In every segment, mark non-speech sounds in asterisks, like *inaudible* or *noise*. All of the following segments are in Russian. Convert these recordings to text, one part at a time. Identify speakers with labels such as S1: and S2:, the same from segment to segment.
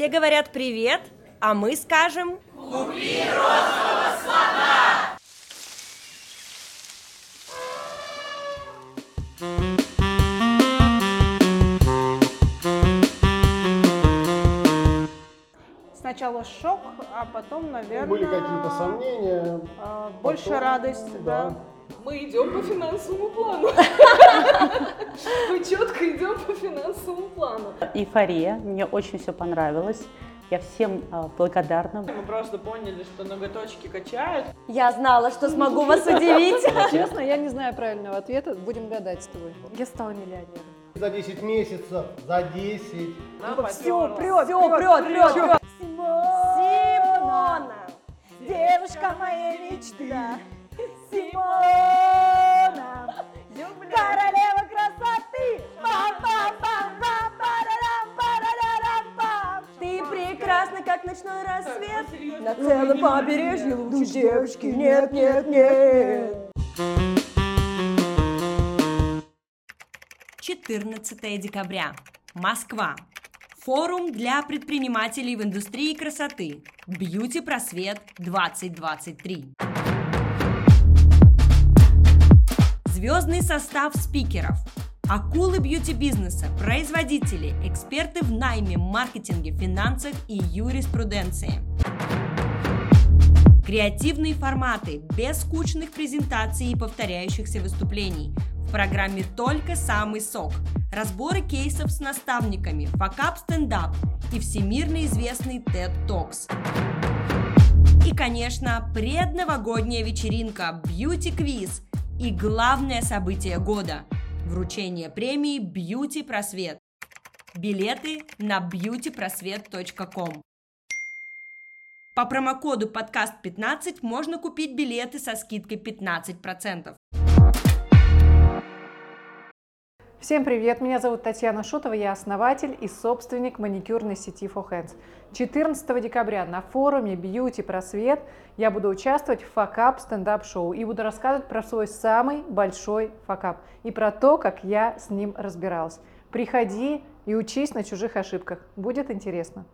S1: Все говорят привет, а мы скажем... Купи
S2: Сначала шок, а потом, наверное...
S3: Были какие-то сомнения.
S2: а, Больше
S3: потом,
S2: радость, да.
S4: Мы идем по финансовому плану. *laughs* Мы четко идем по финансовому плану.
S5: Эйфория, мне очень все понравилось. Я всем а, благодарна.
S6: Мы просто поняли, что ноготочки качают.
S1: Я знала, что смогу вас удивить.
S7: Честно, я не знаю правильного ответа. Будем гадать с тобой. Я стала миллионером.
S3: За 10 месяцев, за 10.
S1: Все, прет, все, прет, прет, прет. Симона, девушка моей мечты. Симона, королева красоты. Ты прекрасна, как ночной рассвет. На целом побережье лучше девушки нет, нет, нет. 14 декабря. Москва. Форум для предпринимателей в индустрии красоты. Бьюти Просвет 2023. Звездный состав спикеров. Акулы бьюти-бизнеса, производители, эксперты в найме, маркетинге, финансах и юриспруденции. Креативные форматы, без скучных презентаций и повторяющихся выступлений. В программе только самый сок. Разборы кейсов с наставниками, факап стендап и всемирно известный TED Talks. И, конечно, предновогодняя вечеринка, бьюти-квиз и главное событие года – вручение премии «Бьюти Просвет». Билеты на beautyprosвет.com. По промокоду подкаст 15 можно купить билеты со скидкой 15%.
S7: Всем привет, меня зовут Татьяна Шутова, я основатель и собственник маникюрной сети For Hands. 14 декабря на форуме Beauty Просвет я буду участвовать в факап стендап шоу и буду рассказывать про свой самый большой факап и про то, как я с ним разбиралась. Приходи и учись на чужих ошибках, будет интересно.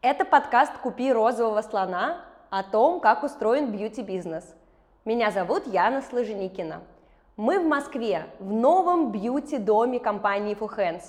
S1: Это подкаст «Купи розового слона» о том, как устроен бьюти-бизнес. Меня зовут Яна Сложеникина. Мы в Москве, в новом бьюти-доме компании Hands.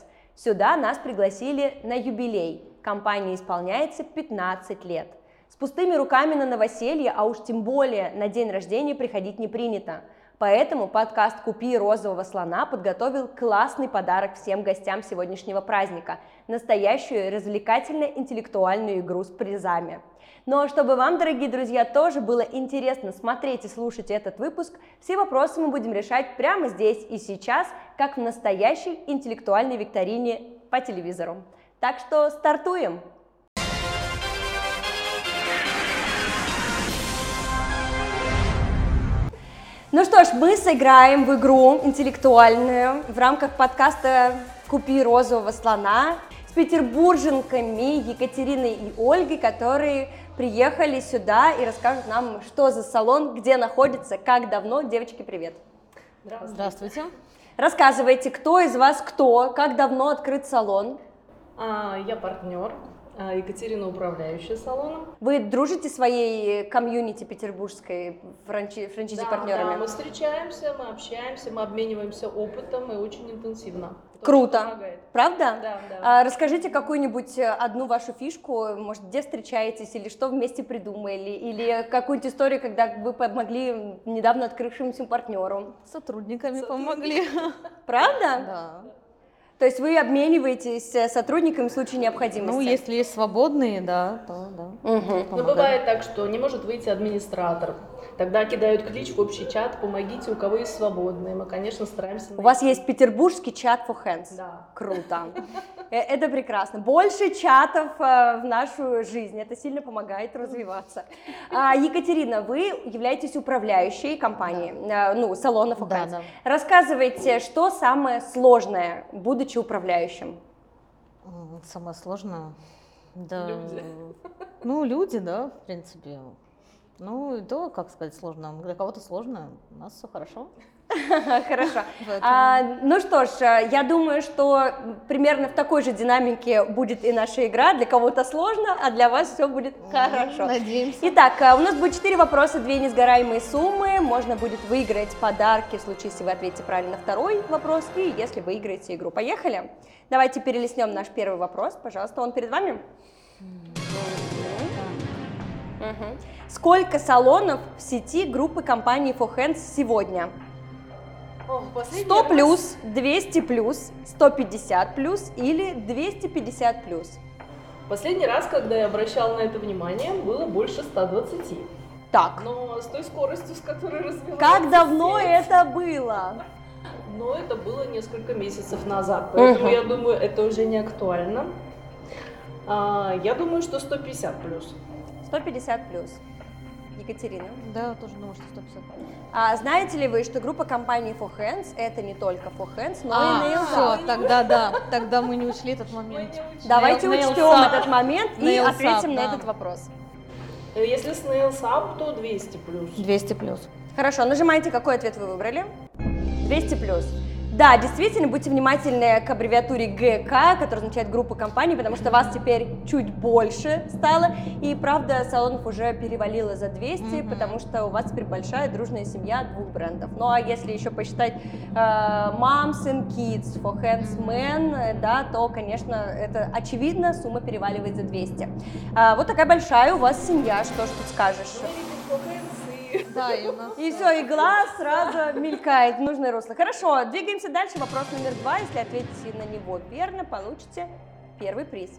S1: Сюда нас пригласили на юбилей. Компании исполняется 15 лет. С пустыми руками на новоселье, а уж тем более на день рождения приходить не принято. Поэтому подкаст «Купи розового слона» подготовил классный подарок всем гостям сегодняшнего праздника – настоящую развлекательно-интеллектуальную игру с призами. Ну а чтобы вам, дорогие друзья, тоже было интересно смотреть и слушать этот выпуск, все вопросы мы будем решать прямо здесь и сейчас, как в настоящей интеллектуальной викторине по телевизору. Так что стартуем! Ну что ж, мы сыграем в игру интеллектуальную в рамках подкаста «Купи розового слона» с петербурженками Екатериной и Ольгой, которые приехали сюда и расскажут нам, что за салон, где находится, как давно. Девочки, привет!
S4: Здравствуйте.
S1: Рассказывайте, кто из вас кто, как давно открыт салон.
S4: А, Я партнер, а, Екатерина управляющая салоном.
S1: Вы дружите своей комьюнити петербургской франчи-
S4: Да,
S1: франчайзи-партнерами?
S4: да, мы встречаемся, мы общаемся, мы обмениваемся опытом и очень интенсивно.
S1: Круто.
S4: помогает.
S1: Правда?
S4: Да, да.
S1: А, расскажите какую-нибудь э, одну вашу фишку, может, где встречаетесь, или что вместе придумали, или какую-нибудь историю, когда вы помогли недавно открывшемуся партнеру.
S8: Сотрудниками помогли.
S1: Правда?
S8: Да.
S1: То есть вы обмениваетесь э, сотрудниками в случае необходимости?
S8: Ну, если есть свободные, да, то да.
S1: Мгм.
S4: Но бывает так, что не может выйти администратор. Тогда кидают клич в общий чат, помогите, у кого есть свободные. Мы, конечно, стараемся...
S1: У вас есть петербургский чат for hands.
S4: Да.
S1: Круто. Э, Это прекрасно. Больше чатов э, в нашу жизнь. Это сильно помогает развиваться. А, Екатерина, вы являетесь управляющей компании, э, ну, салона for
S8: Да,
S1: hands.
S8: да.
S1: Рассказывайте, что самое сложное, будучи управляющим?
S8: М, Самое сложное. Да.
S4: Люди.
S8: Ну, люди, да, в принципе. Ну, и то, как сказать, сложно. Для кого-то сложно, у нас все хорошо. *laughs*
S1: Хорошо. А, ну что ж, э, я думаю, что примерно в такой же динамике будет и наша игра. Для кого-то сложно, а для вас все будет хорошо.
S8: Надеемся.
S1: Итак, э, у нас будет 4 вопроса, 2 несгораемые суммы. Можно будет выиграть подарки в случае, если вы ответите правильно на второй вопрос и если выиграете игру. Поехали? Давайте перелистнем наш первый вопрос. Пожалуйста, он перед вами. Сколько салонов в сети группы компании For Hands сегодня?
S4: О, последний
S1: 100
S4: раз-
S1: плюс, 200 плюс, 150 плюс или 250 плюс?
S4: Последний раз, когда я обращала на это внимание, было больше 120.
S1: Так,
S4: Но с той скоростью, с которой развивается
S1: как давно
S4: сеть,
S1: это было?
S4: Но это было несколько месяцев назад, поэтому
S1: Мгм.
S4: я думаю, это уже не актуально. А, я думаю, что 150 плюс.
S1: 150 плюс. Екатерина.
S8: Да, тоже думаю, что 150.
S1: А знаете ли вы, что группа компаний For Hands это не только For Hands, но
S8: А,
S1: и Nails
S8: все,
S1: Up?
S8: тогда да, тогда мы не учли этот момент.
S1: Давайте
S8: Nails
S1: учтем
S8: Up.
S1: этот момент и
S8: Nails
S1: ответим
S8: Up,
S1: на
S8: да.
S1: этот вопрос.
S4: Э, Если с Nails Up, то 200 плюс.
S8: 200 плюс.
S1: Хорошо, нажимайте, какой ответ вы выбрали. 200 плюс. Да, действительно, будьте внимательны к аббревиатуре ГК, которая означает группа компаний, потому что вас теперь чуть больше стало. И правда, салонов уже перевалило за 200,
S8: Мгм.
S1: потому что у вас теперь большая дружная семья двух брендов. Ну а если еще посчитать э, Moms and Kids, For Hands Men, э, да, то, конечно, это очевидно, сумма переваливает за 200. А, вот такая большая у вас семья, что ж тут скажешь.
S8: Да, и у нас...
S1: И все, и глаз сразу мелькает в нужное русло. Хорошо, двигаемся дальше. Вопрос номер два. Если ответите на него верно, получите первый приз.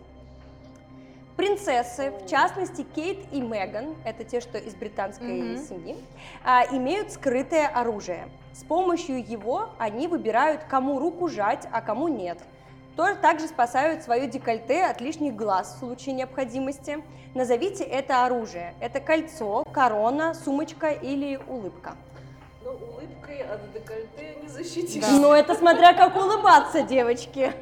S1: Принцессы, в частности Кейт и Меган, это те, что из британской
S8: Мгм.
S1: семьи, а, имеют скрытое оружие. С помощью его они выбирают, кому руку жать, а кому нет. То также спасают свое декольте от лишних глаз в случае необходимости. Назовите это оружие. Это кольцо, корона, сумочка или улыбка.
S4: Ну, улыбкой от декольте не защитишь.
S8: Да.
S1: Ну, это смотря как улыбаться, девочки.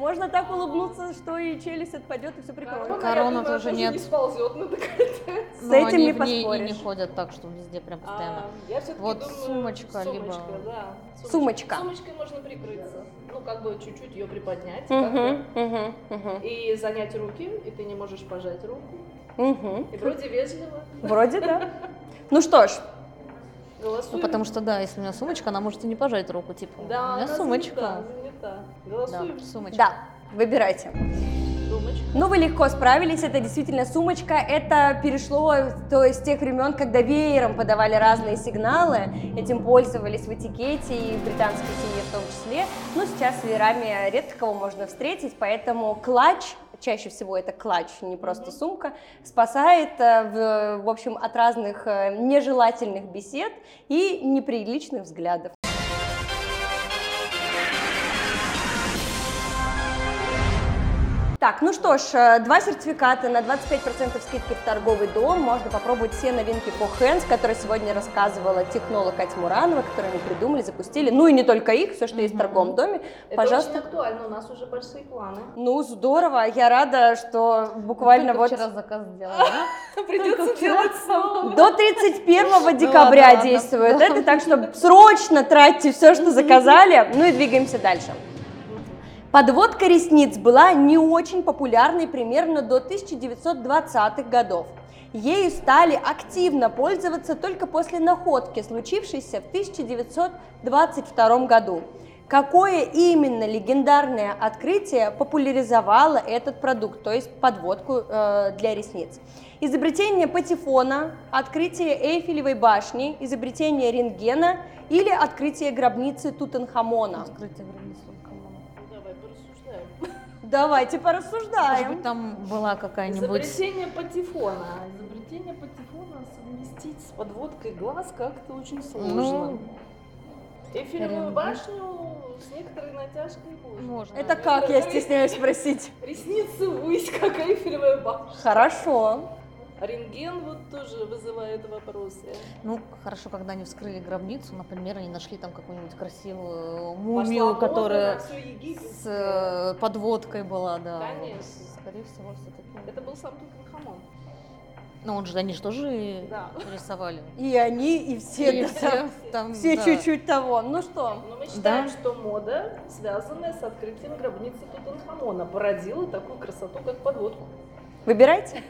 S1: Можно так улыбнуться, что и челюсть отпадет, и все прикроет.
S4: Корона,
S8: Корона тоже
S4: не
S8: нет.
S4: сползет на декольте.
S1: С
S8: Но
S1: этим
S8: они
S1: не
S8: в ней и не
S1: поспоришь.
S8: ходят так, что везде прям постоянно.
S4: А, я все-таки
S8: Вот сумочка, либо-.
S1: Сумочка.
S4: Сумочкой можно прикрыться. Ну, как бы чуть-чуть ее приподнять. И занять руки, и ты не можешь пожать руку. И вроде вежливо.
S1: Вроде да. Ну что ж,
S4: Голосуем.
S8: Ну, потому что, да, если у меня сумочка, она может и не пожать руку, типа,
S4: Да,
S8: у меня сумочка.
S4: занята, занята. Голосуем.
S8: Да, сумочка.
S1: да, выбирайте.
S4: Сумочка.
S1: Ну, вы легко справились, это действительно сумочка. Это перешло то с тех времен, когда веером подавали разные сигналы. Этим пользовались в этикете и в британской семье в том числе. Но сейчас с веерами редко кого можно встретить, поэтому клатч, чаще всего это клатч, не просто сумка, спасает, э, в, в общем, от разных э, нежелательных бесед и неприличных взглядов. Так, ну что ж, э, два сертификата на 25% скидки в торговый дом. Можно попробовать все новинки по Hands, которые сегодня рассказывала технолог Катя Муранова, которые они придумали, запустили. Ну и не только их, все, что есть в торговом доме.
S4: Это
S1: Пожалуйста.
S4: очень актуально, у нас уже большие планы.
S1: Ну, здорово. Я рада, что буквально вот
S8: вчера заказ сделала, да? *laughs*
S4: Придется делать снова.
S1: до 31 декабря
S8: ладно,
S1: действует это, так что срочно тратьте все, что заказали. Ну и двигаемся дальше. Подводка ресниц была не очень популярной примерно до 1920-х годов. Ею стали активно пользоваться только после находки, случившейся в 1922 году. Какое именно легендарное открытие популяризовало этот продукт, то есть подводку э, для ресниц? Изобретение патефона, открытие Эйфелевой башни, изобретение рентгена или открытие гробницы Тутанхамона?
S8: Открытие
S4: порассуждаем.
S1: Давайте
S8: Может
S1: порассуждаем.
S8: быть, там была какая-нибудь...
S4: Изобретение патефона. Изобретение патефона совместить с подводкой глаз как-то очень сложно.
S8: Ну,
S4: Эйфелевую
S8: рентген.
S4: башню с некоторой натяжкой можно.
S8: Можно.
S1: Это как, я стесняюсь спросить.
S4: Ресницы ввысь, как Эйфелевая башня.
S1: Хорошо.
S4: Рентген вот тоже вызывает вопросы.
S8: Ну, хорошо, когда они вскрыли гробницу, например, они нашли там какую-нибудь красивую
S4: Пошла
S8: мумию,
S4: мода
S8: которая с э, подводкой была, да.
S4: Конечно.
S8: Вот, Скорее всего, все-таки.
S4: Это был сам Тутанхамон.
S8: Ну, он же, они же тоже
S6: Да.
S8: рисовали.
S1: И они, и все,
S8: И
S1: да,
S8: все там,
S1: все
S8: да.
S1: чуть-чуть того. Ну что,
S4: Но мы считаем,
S8: Да.
S4: что мода, связанная с открытием гробницы Тутанхамона, породила такую красоту, как подводку.
S1: выбирайте.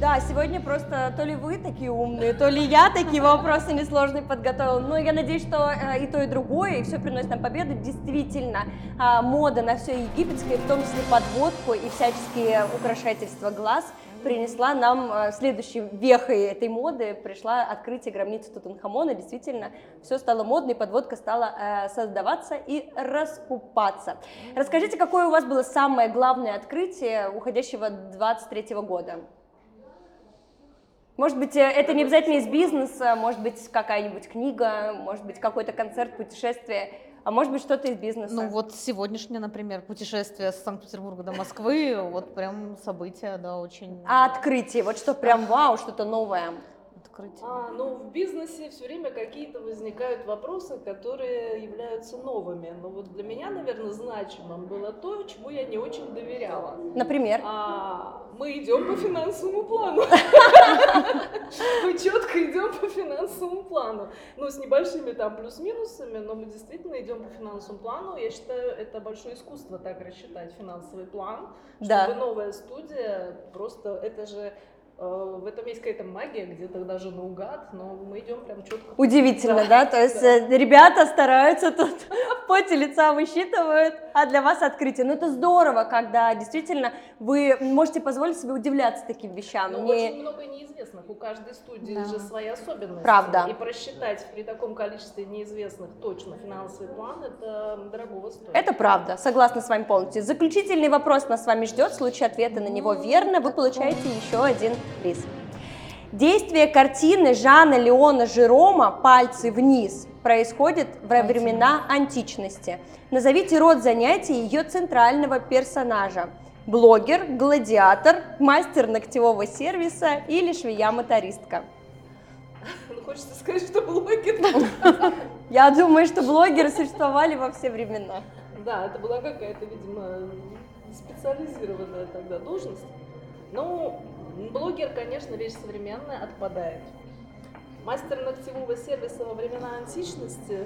S1: Да, сегодня просто то ли вы такие умные, то ли я такие вопросы несложные подготовила. Но я надеюсь, что э, и то, и другое, и все приносит нам победу. Действительно, а, мода на все египетское, в том числе подводку и всяческие украшательства глаз, принесла нам э, следующей вехой этой моды, пришла открытие гробницы Тутанхамона. Действительно, все стало модно, и подводка стала э, создаваться и раскупаться. Расскажите, какое у вас было самое главное открытие уходящего 23 года? Может быть, э, это не обязательно из бизнеса, может быть, какая-нибудь книга, может быть, какой-то концерт, путешествие, а может быть, что-то из бизнеса.
S8: Ну вот сегодняшнее, например, путешествие с Санкт-Петербурга до Москвы, вот прям событие, да, очень
S1: А открытие, вот что прям вау, что-то новое.
S8: Открытие.
S4: А, ну, в бизнесе все время какие-то возникают вопросы, которые являются новыми. Но вот для меня, наверное, значимым было то, чему я не очень доверяла.
S1: Например,
S4: А, мы идем по финансовому плану. *laughs* Мы четко идем по финансовому плану. Ну, с небольшими там плюс-минусами, но мы действительно идем по финансовому плану. Я считаю, это большое искусство так рассчитать финансовый план, чтобы новая студия просто, это же в этом есть какая-то магия, где-то даже наугад, но мы идем прям четко.
S1: удивительно, да? То есть э, ребята стараются тут *laughs* в поте лица высчитывают, а для вас открытие. Ну, это здорово, когда действительно вы можете позволить себе удивляться таким вещам.
S4: Но
S1: Не-
S4: очень много неизвестных. У каждой студии
S8: Да.
S4: же свои особенности.
S1: Правда.
S4: И просчитать при таком количестве неизвестных точно финансовый план, это дорогого стоит.
S1: Это правда, согласна с вами полностью. Заключительный вопрос нас с вами ждет. В случае ответа на него верно, вы получаете еще один приз. Действие картины Жана Леона Жерома «Пальцы вниз» происходит в времена античности. Назовите род занятий ее центрального персонажа. Блогер, гладиатор, мастер ногтевого сервиса или швея-мотористка.
S4: Ну, хочется сказать, что блогер. *laughs*
S1: Я думаю, что блогеры существовали во все времена.
S4: Да, это была какая-то, видимо, специализированная тогда должность. Ну, блогер, конечно, вещь современная, отпадает. Мастер ногтевого сервиса во времена античности.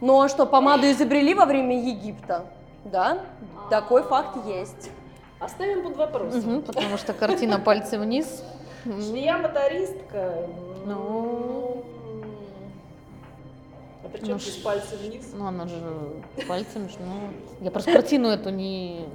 S1: Но что, помаду изобрели во время Египта? Да, такой факт есть.
S4: Оставим под вопросом.
S8: Мгм, потому что *laughs* картина «Пальцы вниз». м,
S4: Швея-мотористка.
S8: Ну.
S4: А при чем
S8: Ну,
S4: здесь пальцы вниз?
S8: Ну, она же пальцем, ну... Я просто картину эту не...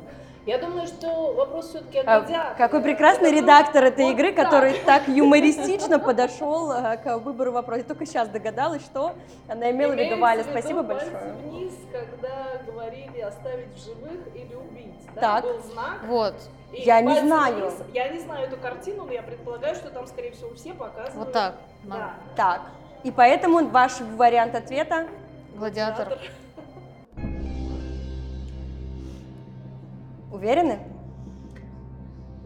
S4: Я думаю, что вопрос все-таки о
S1: А,
S4: гладиаторе.
S1: Какой прекрасный
S4: Это
S1: редактор этой
S4: вот
S1: игры,
S4: так.
S1: который *laughs* так юмористично подошел э, к выбору вопроса. Я только сейчас догадалась, что она имела в виду. Валя, спасибо большое.
S4: вниз, когда говорили оставить в живых или убить. Да?
S1: Так.
S4: Был знак.
S8: Вот,
S4: и
S1: Я не знаю.
S4: вниз. Я не знаю эту картину, но я предполагаю, что там, скорее всего, все показывают.
S8: вот так.
S4: Да.
S1: Так, и поэтому ваш вариант ответа
S8: Гладиатор.
S1: Уверены?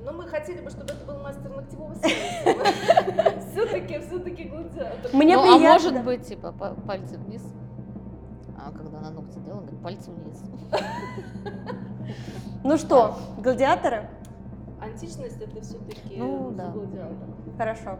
S4: Но мы хотели бы, чтобы это был мастер ногтевого *laughs* сервиса. Все-таки, все-таки гладиатор.
S1: Мне
S8: ну,
S1: приятно.
S8: а может быть, типа, па- пальцы вниз. А когда на ногти делала, говорит, пальцы вниз. *laughs*
S1: Ну что, гладиаторы?
S4: Античность это все-таки
S8: Ну, да.
S4: гладиатор.
S1: Хорошо.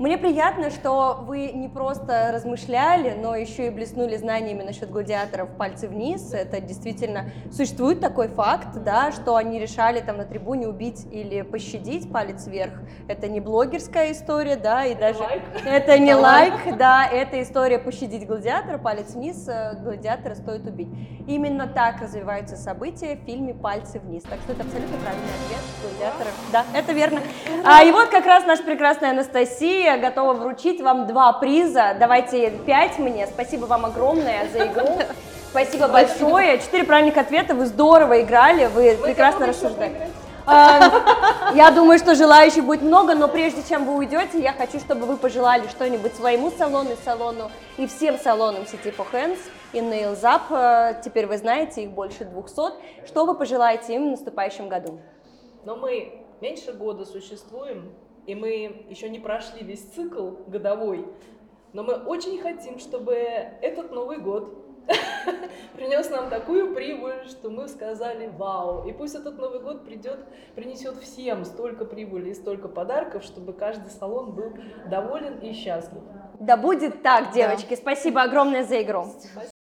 S1: Мне приятно, что вы не просто размышляли, но еще и блеснули знаниями насчет гладиаторов пальцы вниз. Это действительно существует такой факт, да, что они решали там на трибуне убить или пощадить палец вверх. Это не блогерская история, да, и даже
S4: лайк.
S1: это не лайк, да, это история пощадить гладиатора, палец вниз, э, гладиатора стоит убить. Именно так развиваются события в фильме «Пальцы вниз». Так что это абсолютно правильный ответ гладиатора. Да, это верно. А, и вот как раз наша прекрасная Анастасия готова вручить вам два приза. Давайте пять мне. Спасибо вам огромное за игру. *laughs* Спасибо большое. Четыре правильных ответа. Вы здорово играли, вы прекрасно
S4: поиграть?
S1: А, Я думаю, что желающих будет много, но прежде чем вы уйдете, я хочу, чтобы вы пожелали что-нибудь своему салону, салону и всем салонам сети For Hands и Nails Up. Э, Теперь вы знаете, их больше 200. Что вы пожелаете им в наступающем году?
S4: Но мы меньше года существуем, и мы еще не прошли весь цикл годовой. Но мы очень хотим, чтобы этот Новый год *laughs* принес нам такую прибыль, что мы сказали вау. И пусть этот Новый год придет, принесет всем столько прибыли и столько подарков, чтобы каждый салон был доволен и счастлив.
S1: Да будет так, девочки. Спасибо огромное за игру. А,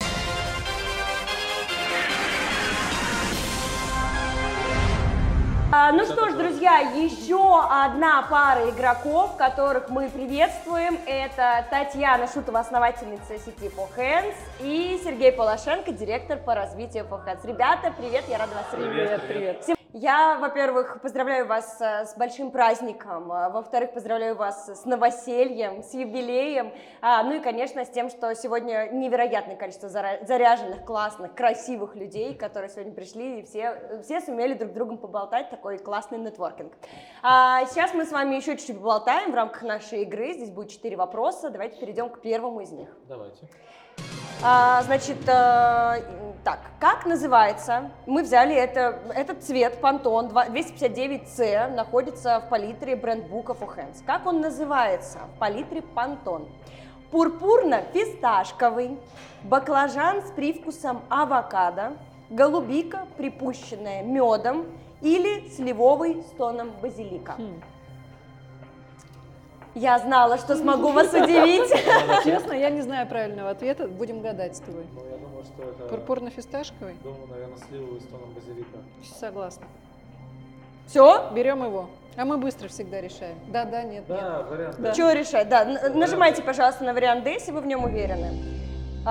S1: ну что ж, друзья, еще одна пара игроков, которых мы приветствуем. Это Татьяна Шутова, основательница сети For Hands, и Сергей Полошенко, директор по развитию For Hands. Ребята, привет, я рада вас видеть.
S3: Привет, привет.
S1: Всем- Я, во-первых, поздравляю вас э, с большим праздником, а, во-вторых, поздравляю вас с новосельем, с юбилеем, а, ну и, конечно, с тем, что сегодня невероятное количество заряженных, классных, красивых людей, которые сегодня пришли, и все, все сумели друг с другом поболтать, такой классный нетворкинг. А, сейчас мы с вами еще чуть-чуть поболтаем в рамках нашей игры, здесь будет четыре вопроса, давайте перейдем к первому из них.
S9: Давайте.
S1: А, значит, э, так, как называется? Мы взяли это, этот цвет, Pantone 259C, находится в палитре брендбука For Hands. Как он называется в палитре Pantone? Пурпурно-фисташковый, баклажан с привкусом авокадо, голубика, припущенная медом или сливовый с тоном базилика. Я знала, что смогу вас удивить. *laughs*
S7: Честно, я не знаю правильного ответа. Будем гадать с тобой.
S9: Ну, я думаю, что это...
S7: Пурпурно-фисташковый?
S9: Думаю, наверное, сливовый с тоном базилика.
S7: Согласна.
S1: Все?
S7: Берем его. А мы быстро всегда решаем. Да, да, нет, нет.
S9: Да, вариант.
S7: Да.
S1: Чего решать? Да, нажимайте, пожалуйста, на вариант D, если вы в нем уверены.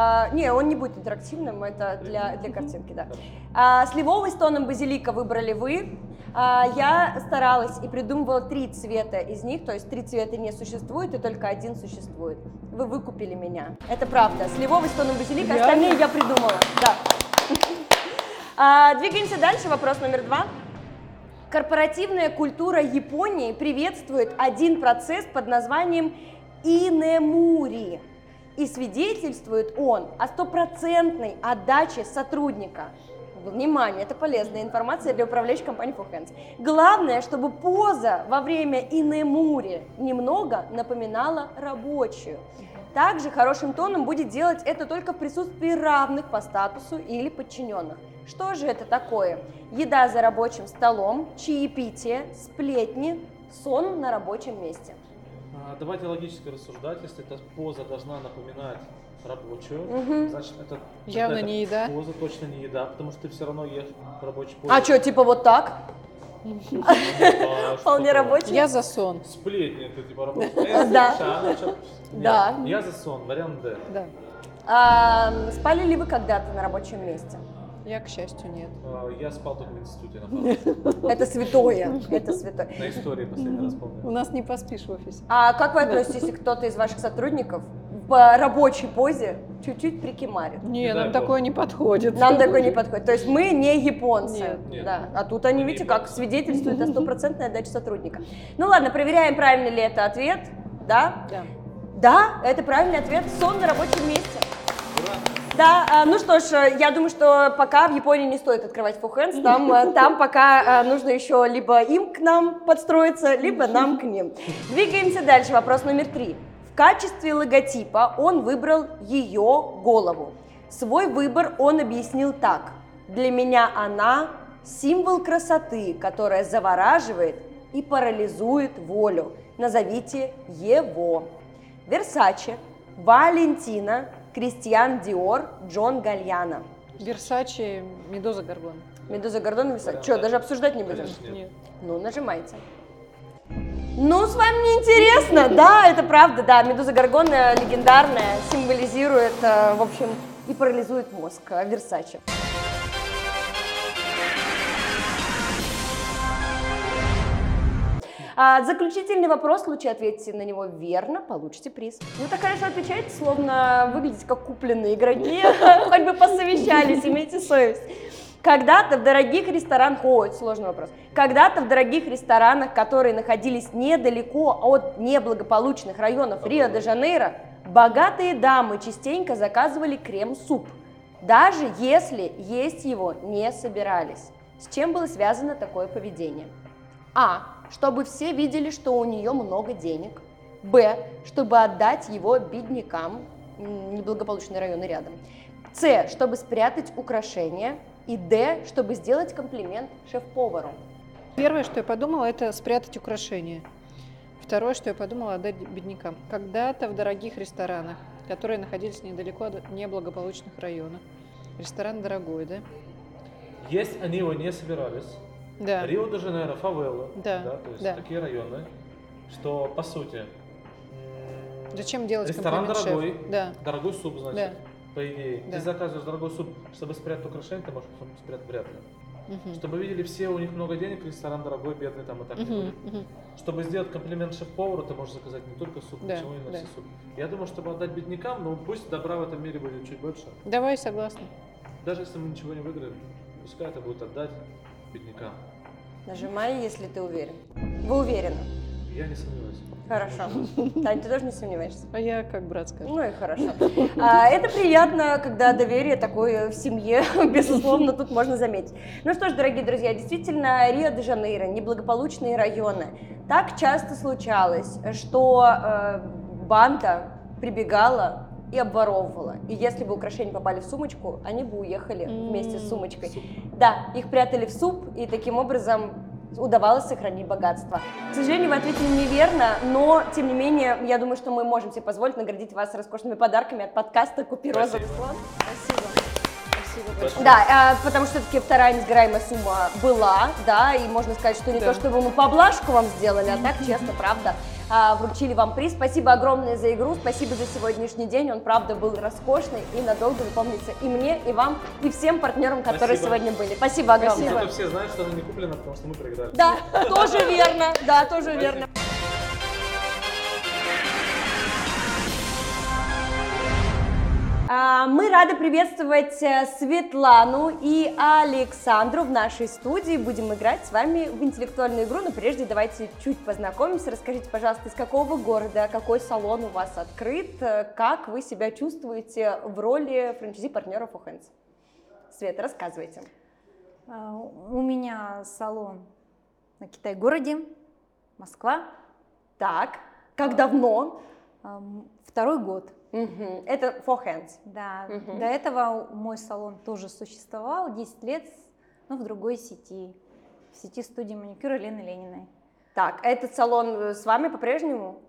S1: А, не, он не будет интерактивным, это для, для картинки, да. А, сливовый с тоном базилика выбрали вы. А, я старалась и придумывала три цвета из них, то есть три цвета не существует, и только один существует. Вы выкупили меня. Это правда. Сливовый с тоном базилика,
S7: Реально?
S1: остальные я придумала. Да. А, двигаемся дальше. Вопрос номер два. Корпоративная культура Японии приветствует один процесс под названием инемури. И свидетельствует он о стопроцентной отдаче сотрудника. Внимание, это полезная информация для управляющей компании Hands. Главное, чтобы поза во время инемури немного напоминала рабочую. Также хорошим тоном будет делать это только в присутствии равных по статусу или подчиненных. Что же это такое? Еда за рабочим столом, чаепитие, сплетни, сон на рабочем месте.
S9: А, давайте логически рассуждать. Если эта поза должна напоминать рабочую,
S1: Мгм.
S9: значит, это
S7: Явно не еда.
S9: Поза точно не еда, потому что ты все равно ешь в рабочей позе.
S1: А что, типа вот так?
S9: Ну, а
S1: Вполне рабочий?
S7: Я за сон.
S9: Сплетни, это типа рабочая. *laughs*
S1: Да.
S9: Нет,
S1: Да.
S9: Я за сон, вариант Д.
S7: Да.
S1: А, спали ли вы когда-то на рабочем месте?
S7: Я, к счастью, нет.
S9: А, Я спал только в институте, напомню. *laughs*
S1: Это святое, это святое.
S9: На истории последний раз
S7: У
S9: помню.
S7: нас не поспишь в офисе.
S1: А как вы относитесь, если кто-то из ваших сотрудников в рабочей позе чуть-чуть прикимарит?
S7: Не, нам такое не подходит.
S1: Нам такой не подходит. То есть мы не японцы. Да. А тут они, видите, как свидетельствуют о стопроцентной отдаче сотрудника. Ну ладно, проверяем, правильный ли это ответ. Да?
S7: Да.
S1: Да, это правильный ответ. Сон на рабочем месте. Да, а, ну что ж, э, я думаю, что пока в Японии не стоит открывать Hands, там, э, *laughs* там пока э, нужно еще либо им к нам подстроиться, либо нам к ним. Двигаемся дальше, вопрос номер три. В качестве логотипа он выбрал ее голову. Свой выбор он объяснил так. Для меня она символ красоты, которая завораживает и парализует волю. Назовите его. Версаче, Валентина, Кристиан Диор, Джон Гальяно.
S7: Версачи, Медоза Горгон.
S1: Медуза Гордон и Версаче. Что, даже обсуждать не будем?
S9: Конечно, нет.
S1: Ну, нажимайте. Ну, с вами неинтересно. *laughs* Да, это правда, да. Медуза Горгона легендарная, символизирует, э, в общем, и парализует мозг э, А, заключительный вопрос, в случае ответите на него верно, получите приз. Вы так хорошо отвечаете, словно выглядите как купленные игроки, *laughs* хоть бы посовещались, имейте совесть. Когда-то в дорогих ресторанах, о, это сложный вопрос, когда-то в дорогих ресторанах, которые находились недалеко от неблагополучных районов Рио-де-Жанейро, богатые дамы частенько заказывали крем-суп, даже если есть его не собирались. С чем было связано такое поведение? А. Чтобы все видели, что у нее много денег. Б. Чтобы отдать его беднякам, неблагополучные районы рядом. С, чтобы спрятать украшения. И Д, чтобы сделать комплимент шеф-повару.
S7: Первое, что я подумала, это спрятать украшения. Второе, что я подумала, отдать беднякам. Когда-то в дорогих ресторанах, которые находились недалеко от неблагополучных районов. Ресторан дорогой, да?
S9: Есть они его не собирались.
S7: Да.
S9: Рио-де-Жанейро, фавелы,
S7: Да,
S9: то есть
S7: да.
S9: такие районы, что по сути
S7: Зачем делать
S9: ресторан дорогой?
S7: Да.
S9: дорогой суп, значит,
S7: Да.
S9: по идее.
S7: Да.
S9: Ты заказываешь дорогой суп, чтобы спрятать украшения, ты можешь потом спрятать вряд ли.
S7: Мгм.
S9: Чтобы видели все, у них много денег, ресторан дорогой, бедный там и так
S7: Мгм,
S9: будет.
S7: мгм.
S9: Чтобы сделать комплимент шеф-повару, ты можешь заказать не только суп,
S7: Да,
S9: почему именно
S7: да.
S9: все суп. Я думаю, чтобы отдать беднякам, ну пусть добра в этом мире будет чуть больше.
S7: Давай, согласна.
S9: Даже если мы ничего не выиграем, пускай это будет отдать беднякам.
S1: Нажимай, если ты уверен. Вы уверены?
S9: Я не сомневаюсь.
S1: Хорошо. *laughs* Тань, ты тоже не сомневаешься?
S7: А я как брат скажу.
S1: Ну и хорошо. А, это приятно, когда доверие такое в семье, *laughs* безусловно, тут можно заметить. Ну что ж, дорогие друзья, действительно, Рио-де-Жанейро, неблагополучные районы. Так часто случалось, что э, банда прибегала и обворовывала. И если бы украшения попали в сумочку, они бы уехали вместе с сумочкой. Да, их прятали в суп, и таким образом удавалось сохранить богатство. К сожалению, вы ответили неверно, но, тем не менее, я думаю, что мы можем себе позволить наградить вас роскошными подарками от подкаста «Купи розовый
S9: Спасибо.
S1: слон». Спасибо. Спасибо большое. Да, а, потому что все-таки вторая несгораемая сумма была, да, и можно сказать, что не
S7: Да.
S1: то, чтобы мы поблажку вам сделали, а так, честно, правда, вручили вам приз. Спасибо огромное за игру, спасибо за сегодняшний день, он, правда, был роскошный и надолго запомнится и мне, и вам, и всем партнерам, которые
S9: Спасибо.
S1: сегодня были. Спасибо огромное.
S9: Зато все знают, что она не куплена, потому что мы проиграли.
S1: Да, *laughs* тоже верно, да, тоже верно. Мы рады приветствовать э, Светлану и Александру в нашей студии. Будем играть с вами в интеллектуальную игру, но прежде давайте чуть познакомимся. Расскажите, пожалуйста, из какого города, какой салон у вас открыт, э, как вы себя чувствуете в роли франчайзи-партнера Фохенс? Света, рассказывайте.
S10: А, У меня салон на Китай-городе, Москва.
S1: Так, как давно?
S10: Ам, Второй год.
S1: Это Фохенс.
S10: Да,
S1: Мгм.
S10: до этого мой салон тоже существовал 10 лет, но в другой сети, в сети студии маникюра Лены Лениной.
S1: Так, а этот салон э, с вами по-прежнему?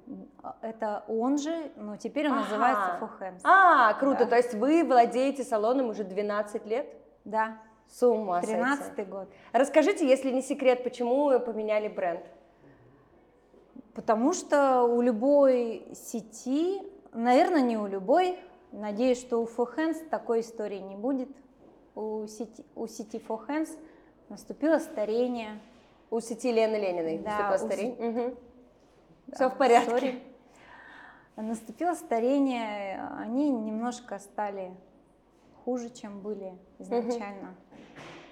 S10: Это он же, но теперь он
S1: Ага.
S10: называется Фохенс.
S1: А, круто,
S10: Да.
S1: то есть вы владеете салоном уже 12 лет?
S10: Да,
S1: С ума сойти.
S10: 13 год.
S1: Расскажите, если не секрет, почему поменяли бренд?
S10: Потому что у любой сети, наверное, не у любой, надеюсь, что у Фохенс такой истории не будет. У сети, у сети Фохенс наступило старение.
S1: У сети Лены Лениной.
S10: Да,
S1: наступило старение? Мгм.
S10: Да,
S1: Всё в порядке.
S10: сори. Наступило старение, они немножко стали хуже, чем были изначально.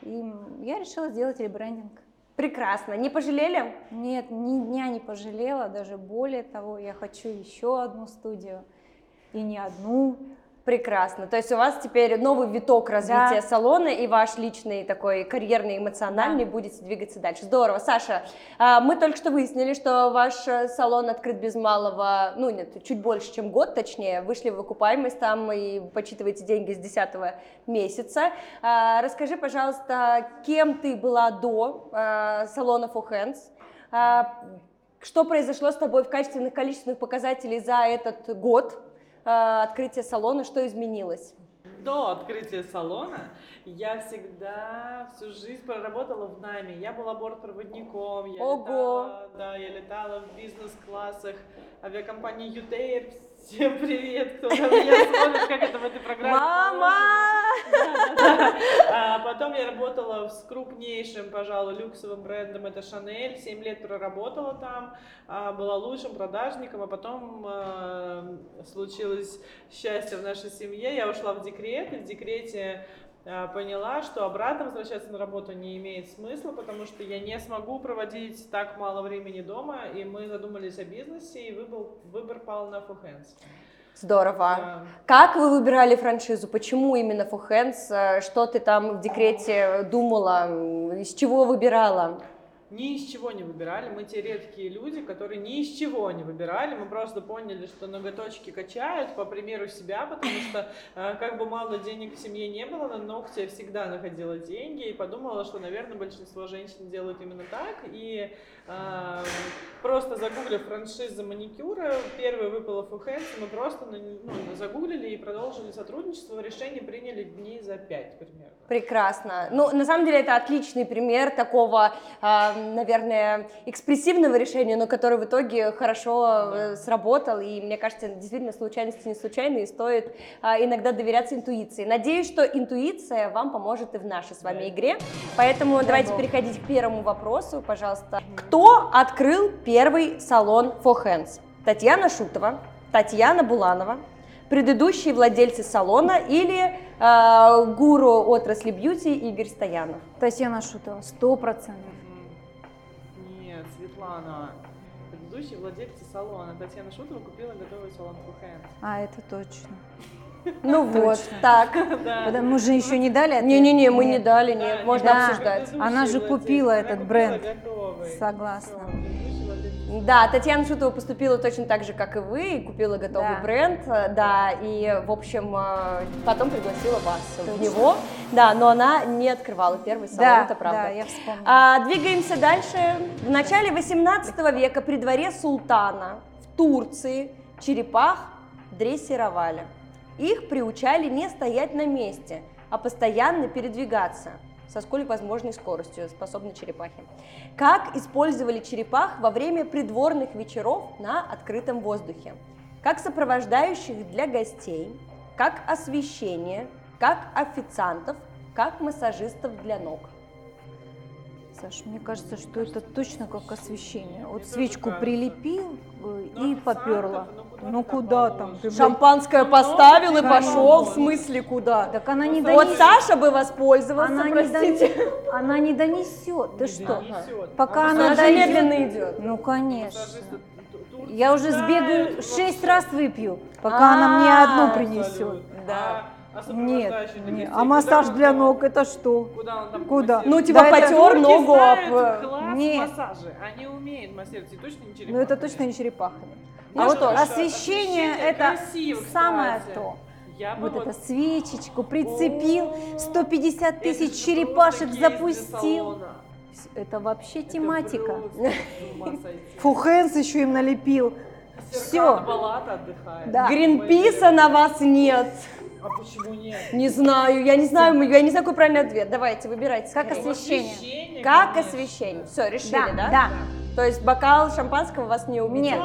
S10: И я решила сделать ребрендинг.
S1: Прекрасно. Не пожалели?
S10: Нет, ни дня не пожалела, даже более того, я хочу еще одну студию. И не одну.
S1: Прекрасно. То есть у вас теперь новый виток развития
S10: Да.
S1: салона, и ваш личный такой карьерный, эмоциональный будете двигаться дальше. Здорово. Саша, а, мы только что выяснили, что ваш э, салон открыт без малого, ну нет, чуть больше, чем год, точнее. Вышли в окупаемость там и почитываете деньги с 10 месяца. А, Расскажи, пожалуйста, кем ты была до а, салона For Hands? Что произошло с тобой в качественных количественных показателей за этот год? Э, открытия салона, что изменилось?
S6: До открытия салона я всегда всю жизнь проработала в найме. Я была бортпроводником, я
S1: Ого!
S6: летала, да, я летала в бизнес-классах авиакомпании Ютейр. Всем привет, кто на меня смотрит, как это в этой программе.
S1: Мама!
S6: Да-да-да. А потом я работала с крупнейшим, пожалуй, люксовым брендом, это Шанель. Семь лет проработала там, а, была лучшим продажником, а потом а, случилось счастье в нашей семье. Я ушла в декрет, и в декрете поняла, что обратно возвращаться на работу не имеет смысла, потому что я не смогу проводить так мало времени дома, и мы задумались о бизнесе, и выбор, выбор пал на Full Hands.
S1: Здорово.
S6: Да.
S1: Как вы выбирали франшизу? Почему именно Hands? Э, Что ты там в декрете думала? М, Из чего выбирала?
S6: Ни из чего не выбирали. Мы те редкие люди, которые ни из чего не выбирали. Мы просто поняли, что ноготочки качают, по примеру себя, потому что э, как бы мало денег в семье не было, на ногти я всегда находила деньги и подумала, что, наверное, большинство женщин делают именно так. И э, просто загуглив франшизы маникюра, первый выпал Hands, мы просто ну, загуглили и продолжили сотрудничество. Решение приняли дней за пять примерно.
S1: Прекрасно. Ну, на самом деле, это отличный пример такого, а, наверное, экспрессивного решения, но который в итоге хорошо э, сработал. И мне кажется, действительно, случайности не случайные, и стоит а, иногда доверяться интуиции. Надеюсь, что интуиция вам поможет и в нашей с вами игре. Поэтому давайте переходить к первому вопросу, пожалуйста. Кто открыл первый салон For Hands? Татьяна Шутова, Татьяна Буланова, предыдущие владельцы салона или э, гуру отрасли бьюти Игорь Стоянов?
S10: Татьяна Шутова, сто процентов.
S6: Светлана. Предыдущий владельцы салона. Татьяна Шутова купила готовый салон For Hands.
S10: А, это точно. *laughs*
S1: Ну вот, так. *laughs*
S10: Потому Мы же еще не дали?
S1: Не-не-не, мы не дали, нет, можно
S10: Да.
S1: обсуждать.
S10: Она же купила этот бренд.
S6: готовый.
S10: Согласна.
S1: Да, Татьяна Шутова поступила точно так же, как и вы, и купила готовый
S10: Да.
S1: бренд, э, да, и, в общем, э, потом пригласила вас в него, да, но она не открывала первый салон,
S10: Да,
S1: это правда.
S10: да, я вспомнила.
S1: А, двигаемся дальше. В начале 18 века при дворе султана в Турции черепах дрессировали. Их приучали не стоять на месте, а постоянно передвигаться со сколь возможной скоростью способны черепахи. Как использовали черепах во время придворных вечеров на открытом воздухе? Как сопровождающих для гостей, как освещение, как официантов, как массажистов для ног.
S10: Саш, мне кажется, что это точно как освещение. Вот свечку прилепил э,
S6: Ну,
S10: и поперла. Ну куда там? Ты,
S1: Шампанское
S6: Ну,
S1: поставил и пошел, в смысле куда?
S10: Так она не
S1: Вот
S10: донесет.
S1: Саша бы воспользовался,
S10: Она не,
S1: простите.
S10: донесет. она не донесет. Ты
S6: Не
S10: что?
S6: донесет.
S10: Пока
S6: А
S10: она
S1: Она же
S10: дойдет-
S1: медленно идет.
S10: Ну, конечно.
S6: Массажисты Ту- Турции
S10: Я уже сбегаю, шесть раз выпью, пока она мне
S1: А,
S10: одну
S6: Абсолютно.
S10: принесет.
S1: Да.
S6: А, а
S10: Нет,
S6: гостей,
S10: а массаж
S6: куда
S10: для
S6: он
S10: ног это что?
S6: Куда он там
S10: Куда?
S1: Ну, типа
S10: Да, это
S1: потер
S6: Турки
S1: ногу
S6: знают
S1: об...
S6: класс
S10: Нет.
S6: массажи. Они умеют массировать, и точно не.
S10: Ну это точно не черепаха.
S1: Ну
S10: А вот освещение это самое
S6: кстати.
S10: то.
S6: Я бы
S10: Вот
S6: вот
S10: это свечечку прицепил,
S6: О,
S10: 150
S6: это
S10: тысяч черепашек запустил. Это вообще
S6: Это
S10: тематика. *laughs* Фухенс еще им налепил.
S6: Отдыхает.
S10: Да.
S1: Гринписа на вас нет.
S6: А почему нет?
S1: Не знаю, я не знаю, я не знаю, какой правильный ответ. Давайте, выбирайте.
S10: Как освещение.
S6: Освещение,
S1: Как
S6: конечно.
S1: освещение. Все, решили, да?
S10: да.
S1: То есть бокал шампанского вас не убедил?
S10: Нет.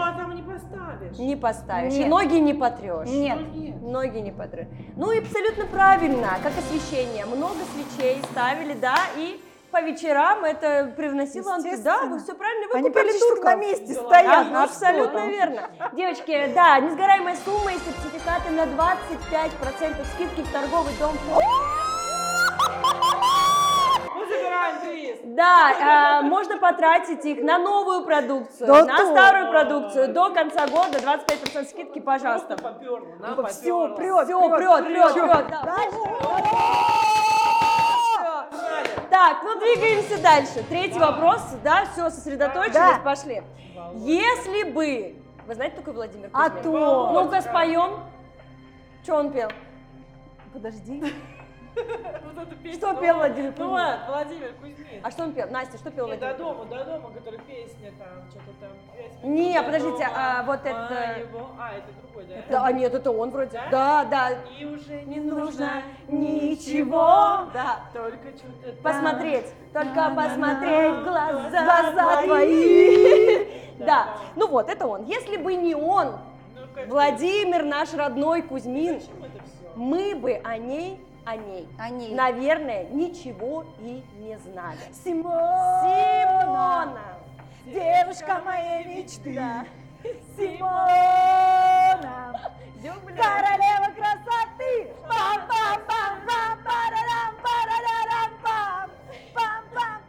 S6: Не поставишь.
S1: Не поставишь. И
S10: Нет.
S1: ноги не потрешь.
S10: Нет.
S6: Нет.
S1: Ноги не потрешь. Ну и абсолютно правильно, как освещение. Много свечей ставили, да, и по вечерам это привносило... анту- Да, вы все правильно, вы
S10: Они
S1: купили турков.
S10: на месте
S6: Да,
S10: стоят.
S1: А,
S10: ну
S1: ну,
S10: что
S1: абсолютно верно. Девочки, да, несгораемая сумма и сертификаты на 25% скидки в торговый дом. Да, э, можно потратить их на новую продукцию,
S10: Да
S1: на
S10: то.
S1: старую продукцию. До конца года 25% скидки, пожалуйста.
S6: Просто попёрло, нам
S10: Ну, всё,
S6: попёрло.
S10: прёт,
S1: Все, прет, прет, прет. Так, ну двигаемся дальше. Третий вопрос, да, все, сосредоточились,
S10: Да.
S1: пошли. Если бы, вы знаете такой Владимир
S10: А
S1: Кузьмин?
S10: то.
S1: Ну-ка споем. Что он пел?
S10: Подожди.
S6: Вот эту песню.
S1: Что
S6: Ну,
S1: пел Владимир
S6: Ну
S1: Кузьмин?
S6: вот, Владимир Кузьмин.
S1: А что он пел? Настя, что пел Владимир?
S6: до дома, до дома, который песня там, что-то там.
S1: Не, подождите, а вот это-
S6: моего- А, это другой, да?
S1: Да, а нет, это он вроде.
S6: Да?
S1: Да.
S6: И уже
S1: Не нужно ничего. Да.
S6: Только что-то
S1: Посмотреть, только посмотреть в глаза,
S10: Глаза
S1: твои. *laughs*
S6: Да,
S1: ну вот, это он. Если бы не он,
S6: Ну,
S1: Владимир, наш родной Кузьмин,
S6: это
S1: мы бы о ней, о ней,
S10: О ней.
S1: наверное, ничего и не знали.
S10: Симона,
S1: Симона,
S10: девушка моей мечты.
S1: Да.
S10: Симона,
S1: Люблю.
S10: королева красоты. Пам-пам-пам-пам, парарам, парарарам, пам, пам-пам.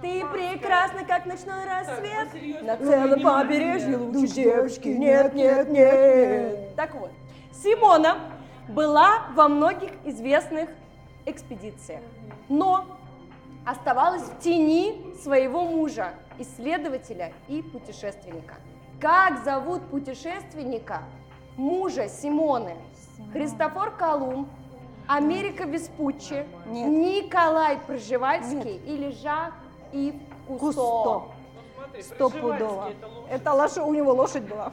S1: Ты прекрасна, как ночной рассвет.
S6: ну, серьезно,
S1: На
S6: вы
S1: целом побережье лучше девушки нет, нет, нет. Так вот, Симона была во многих известных экспедициях, но оставалась в тени своего мужа, исследователя и путешественника. Как зовут путешественника мужа Симоны? Христофор Колумб, Америка Веспуччи,
S10: Нет.
S1: Николай Пржевальский или Жак Ив Кусто?
S10: Кусто.
S6: Ну, смотри,
S10: Стопудово.
S6: Это
S2: лошадь, у него лошадь была.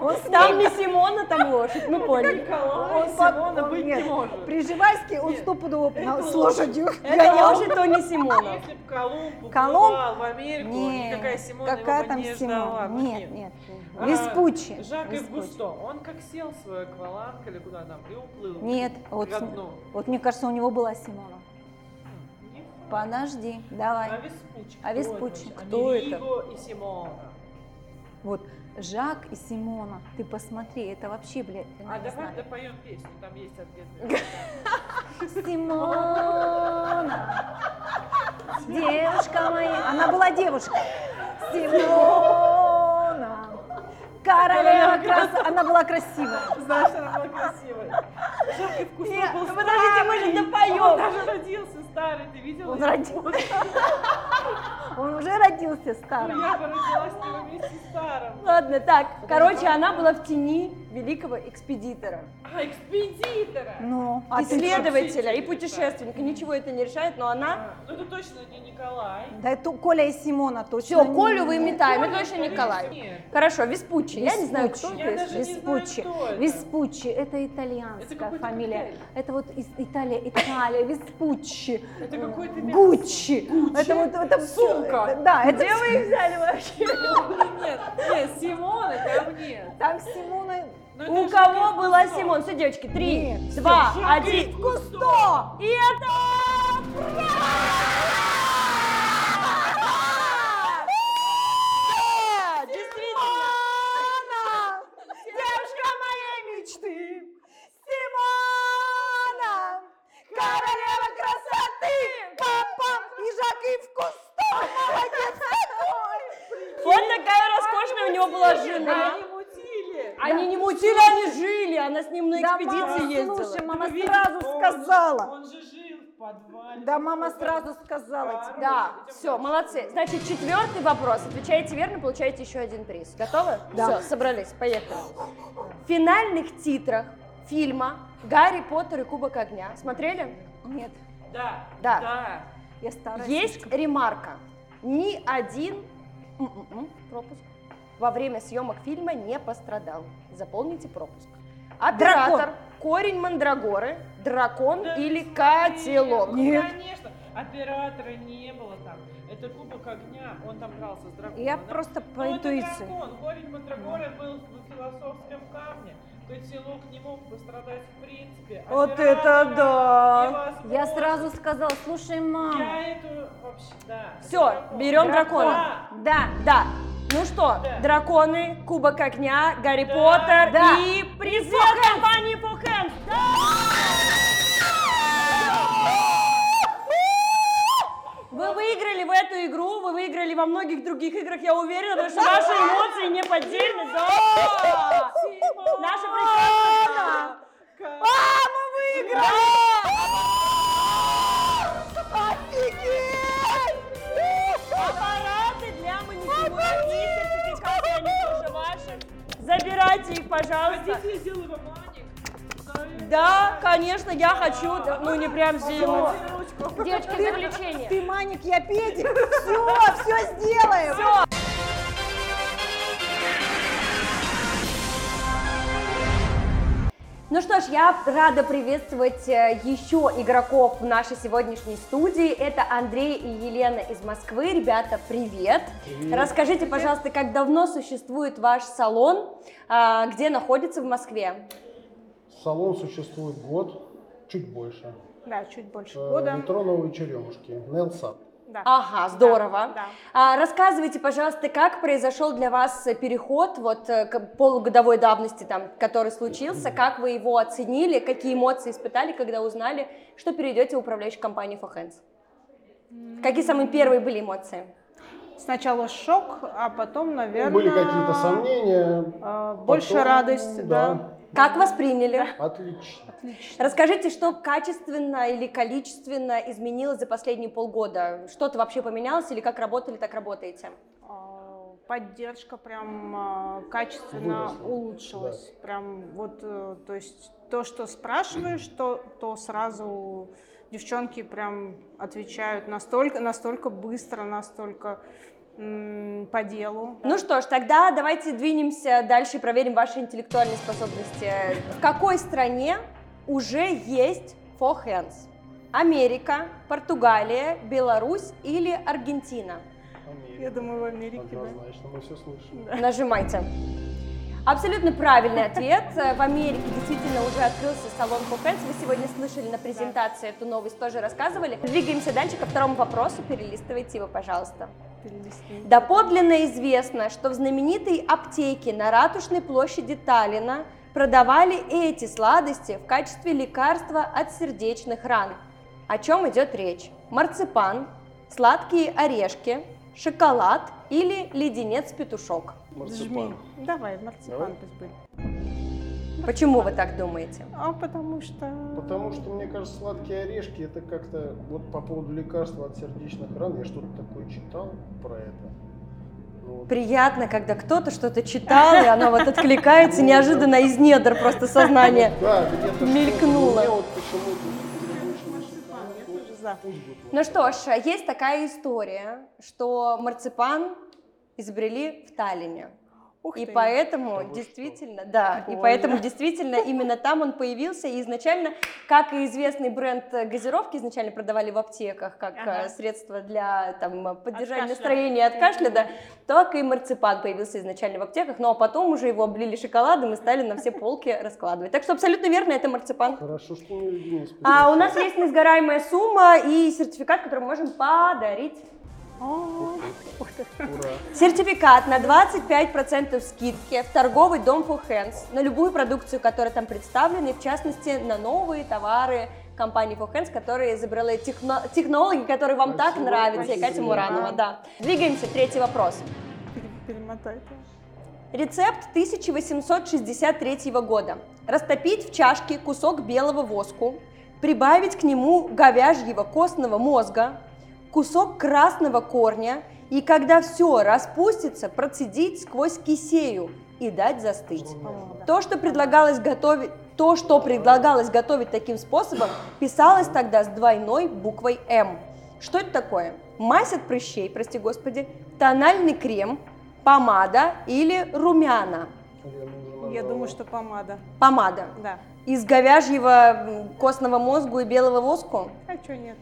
S2: Он с
S1: Там не Симона, там лошадь, ну поняли.
S6: Николай,
S2: Он
S6: Симона быть не может.
S2: Приживальский, он стопудово с
S6: лошадь.
S2: лошадью гонял.
S1: лошадь, то не Симона.
S6: Если бы Колумб
S2: Колумб?
S6: в Америку, никакая Симона
S10: какая там Симона? Нет, нет.
S6: А,
S10: Веспуччи.
S6: Жак Ив
S10: Веспуччи.
S6: Густо, он как сел в свой акваланг или куда там и уплыл.
S10: Нет, вот, вот мне кажется, у него была Симона. Подожди, давай.
S6: А Веспуччи?
S10: А
S6: кто
S10: Веспуччи?
S6: это?
S10: Кто это?
S6: И Симона.
S10: Вот Жак и Симона. Ты посмотри, это вообще, блядь,
S6: А давай допоем песню, там есть ответы.
S10: Симона, девушка моя. Она была девушка. Симона, королева краса. Она была красивая.
S6: Знаешь, она была красивой. Жак Ив Густо
S1: Нет,
S6: был
S1: подождите, мы же допоем.
S6: Он даже родился старый, ты видела?
S10: Он родился. *laughs* Он уже родился
S6: Ну,
S10: старым.
S6: я бы родилась с ним вместе старым.
S1: Ладно, так, короче, она была в тени великого экспедитора,
S6: А, экспедитора!
S10: Ну, а
S1: исследователя и путешественника. Ничего это не решает, но она...
S6: А, Ну это точно не Николай.
S10: Да это Коля и Симона точно.
S1: Все, Колю вы метаем, это точно Николай.
S6: нет.
S1: Хорошо, Веспуччи. Я не знаю, кто это.
S6: даже не знаю,
S10: Веспуччи.
S6: кто это.
S10: Веспуччи, это итальянская фамилия.
S6: коктейль.
S10: Это вот из Италии, Италия, Веспуччи.
S6: Это какой-то.
S10: Гуччи. Это вот это
S6: Сумка.
S10: Да, это
S1: Где вы их взяли вообще?
S6: Нет, нет, Симона там нет.
S10: там Симона.
S6: Ну,
S1: У кого была
S6: Кусто.
S1: Симон? Все, девочки, три, два, один.
S6: Кусто.
S1: И это... правда! Действительно! Девушка моей мечты! Симона! Королева красоты! Пам-пам! Жак Ив Кусто! Молодец какой! Вот такая роскошная у него была жена.
S6: Они
S1: не мутили, они жили. Она с ним на
S10: Да,
S1: экспедиции
S10: мама,
S1: ездила.
S10: слушай, мама
S6: Вы видите,
S10: сразу сказала.
S6: Он же жил в подвале.
S10: Да, мама сразу сказала тебе.
S1: Да, все, молодцы. Значит, четвертый вопрос. Отвечаете верно, получаете еще один приз. Готовы?
S10: Да.
S1: Все, собрались, поехали. В финальных титрах фильма «Гарри Поттер и Кубок огня» смотрели?
S10: Нет,
S6: Да,
S1: Да.
S6: да.
S10: Я старая.
S1: Есть ремарка. Ни один м-м-м, пропуск во время съемок фильма не пострадал. Заполните пропуск. Оператор, корень мандрагоры, дракон
S6: Да
S1: или
S6: нет,
S1: котелок.
S6: ну, конечно, оператора не было там. Это кубок огня, он там дрался с драконом.
S10: Я
S6: да?
S10: просто по
S6: это
S10: интуиции.
S6: дракон, корень мандрагоры был в философском камне. Котелок не мог пострадать в принципе.
S10: Вот
S6: Оператора
S10: это да!
S6: невозможно.
S10: Я сразу сказала, слушай, мама.
S6: Я эту вообще, да.
S1: Все,
S6: дракон.
S1: берем
S6: Дракон.
S1: дракона. Да, да. Ну что,
S6: Да.
S1: драконы, Кубок огня, Гарри
S6: Да.
S1: Поттер
S10: Да.
S1: и призы компании Фухен. Вы выиграли в эту игру, вы выиграли во многих других играх, я уверена, потому что ваши эмоции неподдельны. Да! Наша прекрасная...
S6: Ка-
S1: Аппараты для маникюра и сертификаты, они тоже ваши. Забирайте их, пожалуйста.
S6: Хотите, я сделаю вам?
S1: Да, конечно, я хочу, ну не прям
S6: ручку.
S1: Девочки, заключение.
S2: Ты маник, я педик. Все, все сделаем.
S1: Ну что ж, я рада приветствовать э, еще игроков в нашей сегодняшней студии. Это Андрей и Елена из Москвы. Ребята, привет. Расскажите, пожалуйста, как давно существует ваш салон, а, где находится в Москве?
S3: Салон существует год, чуть больше.
S2: Да, чуть больше
S3: Э,
S2: года.
S3: Метро Новые Черемушки, Нелсад.
S2: Да.
S1: Ага, здорово.
S2: Да.
S1: А, рассказывайте, пожалуйста, как произошел для вас э, переход вот э, к полугодовой давности, там, который случился, как вы его оценили, какие эмоции испытали, когда узнали, что перейдете в управляющую компанию For Hands? Какие самые первые были эмоции?
S2: Сначала шок, а потом, наверное...
S3: Были какие-то сомнения.
S2: а, Больше
S3: потом,
S2: радость, да.
S1: Как восприняли?
S3: Отлично.
S1: Расскажите, что качественно или количественно изменилось за последние полгода? Что-то вообще поменялось или как работали, так работаете?
S11: А, Поддержка прям а, качественно
S3: Выросла,
S11: улучшилась. Прям вот, э, то есть то, что спрашиваешь, то, то сразу девчонки прям отвечают настолько, настолько быстро, настолько по делу.
S1: Ну что ж, тогда давайте двинемся дальше и проверим ваши интеллектуальные способности. В какой стране уже есть four hands? Америка, Португалия, Беларусь или Аргентина?
S11: Я думаю, в Америке, да.
S3: Однозначно, мы все слышим.
S1: Нажимайте. Абсолютно правильный ответ. В Америке действительно уже открылся салон Hands. Вы сегодня слышали на презентации эту новость, тоже рассказывали. Двигаемся дальше ко второму вопросу. Перелистывайте его, пожалуйста.
S11: Перелистни.
S1: Доподлинно известно, что в знаменитой аптеке на Ратушной площади Таллина продавали эти сладости в качестве лекарства от сердечных ран. О чем идет речь? Марципан, сладкие орешки, шоколад или леденец-петушок?
S11: Жми. Давай, марципан
S3: Давай.
S11: пусть будет.
S1: Почему вы так думаете?
S11: А потому что...
S3: Потому что, мне кажется, сладкие орешки, это как-то, вот по поводу лекарства от сердечных ран, я что-то такое читал про это. Ну, вот.
S1: Приятно, когда кто-то что-то читал, и оно вот откликается *laughs* неожиданно из недр просто *laughs*
S3: что-то.
S1: мелькнуло. Ну что ж, есть такая история, что марципан изобрели в Таллине.
S11: Ух
S1: И
S11: ты.
S1: поэтому
S3: вы что?
S1: действительно, да, и
S11: Больно.
S1: поэтому *laughs* действительно именно там он появился. И изначально, как и известный бренд э, газировки, изначально продавали в аптеках как э,
S11: Ага.
S1: средство для там, поддержания
S11: кашля.
S1: настроения от кашля, да, так и марципан появился изначально в аптеках, ну а потом уже его облили шоколадом и стали на все полки *laughs* раскладывать. Так что абсолютно верно, это марципан.
S3: Хорошо, что не.
S1: А у нас есть несгораемая сумма и сертификат, который мы можем подарить. Сертификат на 25% скидки в торговый дом Full Hands на любую продукцию, которая там представлена, и в частности на новые товары компании Full Hands, которые изобрели техно- технологии, которые вам так
S3: Спасибо,
S1: нравятся, и Катя
S3: спасибо.
S1: Муранова, да. Двигаемся, третий вопрос.
S11: Пере- Перемотай.
S1: Рецепт 1863 года. Растопить в чашке кусок белого воску, прибавить к нему говяжьего костного мозга, кусок красного корня и когда все распустится, процедить сквозь кисею и дать застыть. То, что предлагалось готовить, то, что предлагалось готовить таким способом, писалось тогда с двойной буквой М. Что это такое? Мазь от прыщей, прости господи, тональный крем, помада или румяна?
S11: Я думаю, что помада.
S1: Помада.
S11: Да.
S1: Из говяжьего костного мозга и белого воску?
S11: А что нет?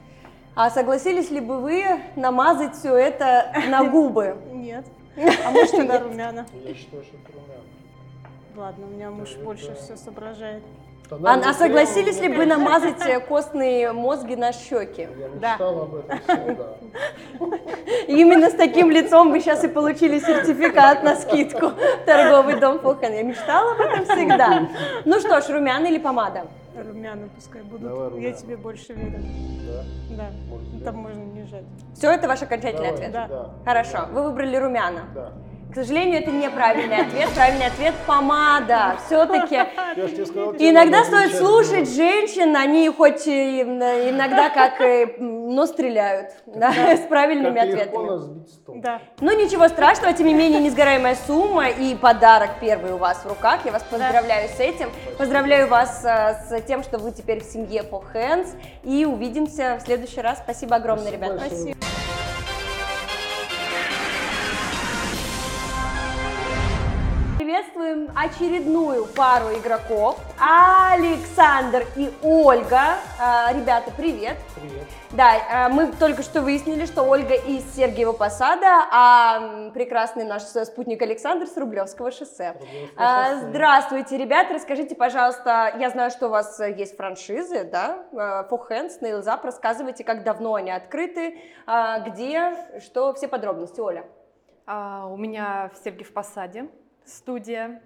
S1: А согласились ли бы вы намазать все это на *laughs* губы?
S11: Нет. *laughs* А может тогда румяна?
S3: Я считаю, что это румяна.
S11: Ладно, у меня муж
S3: Это-
S11: больше все соображает.
S1: А, а согласились ли бы *laughs* намазать э, костные мозги на щеки?
S3: Я
S11: Да.
S3: об этом всегда.
S1: Именно с таким лицом вы сейчас и получили сертификат на скидку в торговый дом Фохан. Я мечтала об этом всегда. Ну что ж, румяна или помада?
S11: Румяна пускай будут.
S3: Давай
S11: Я
S3: румяна.
S11: тебе больше верю.
S3: Да?
S11: Да.
S3: Может,
S11: Ну,
S3: да?
S11: Там можно не жать.
S1: Все, это ваш окончательный
S3: Давай,
S1: ответ?
S3: да.
S1: Хорошо, вы выбрали румяна.
S3: Да.
S1: К сожалению, это неправильный ответ. Правильный ответ – помада. Все-таки иногда стоит слушать женщин, они хоть иногда как, но стреляют да, с правильными ответами.
S11: Да.
S1: Ну ничего страшного, тем не менее, несгораемая сумма и подарок первый у вас в руках. Я вас поздравляю с этим. Поздравляю вас э, с тем, что вы теперь в семье Four Hands. И увидимся в следующий раз. Спасибо огромное,
S3: Спасибо
S1: Приветствуем очередную пару игроков. Александр и Ольга. А, Ребята, привет.
S3: Привет.
S1: Да, а, мы только что выяснили, что Ольга из Сергиева Посада, а прекрасный наш спутник Александр с Рублевского шоссе.
S3: Рублевского
S1: А,
S3: шоссе.
S1: Здравствуйте, ребята, расскажите, пожалуйста, я знаю, что у вас есть франшизы, да, For Hands, Nails Up, рассказывайте, как давно они открыты, где, что, все подробности, Оля.
S12: А, у меня в Сергиев Посаде студия.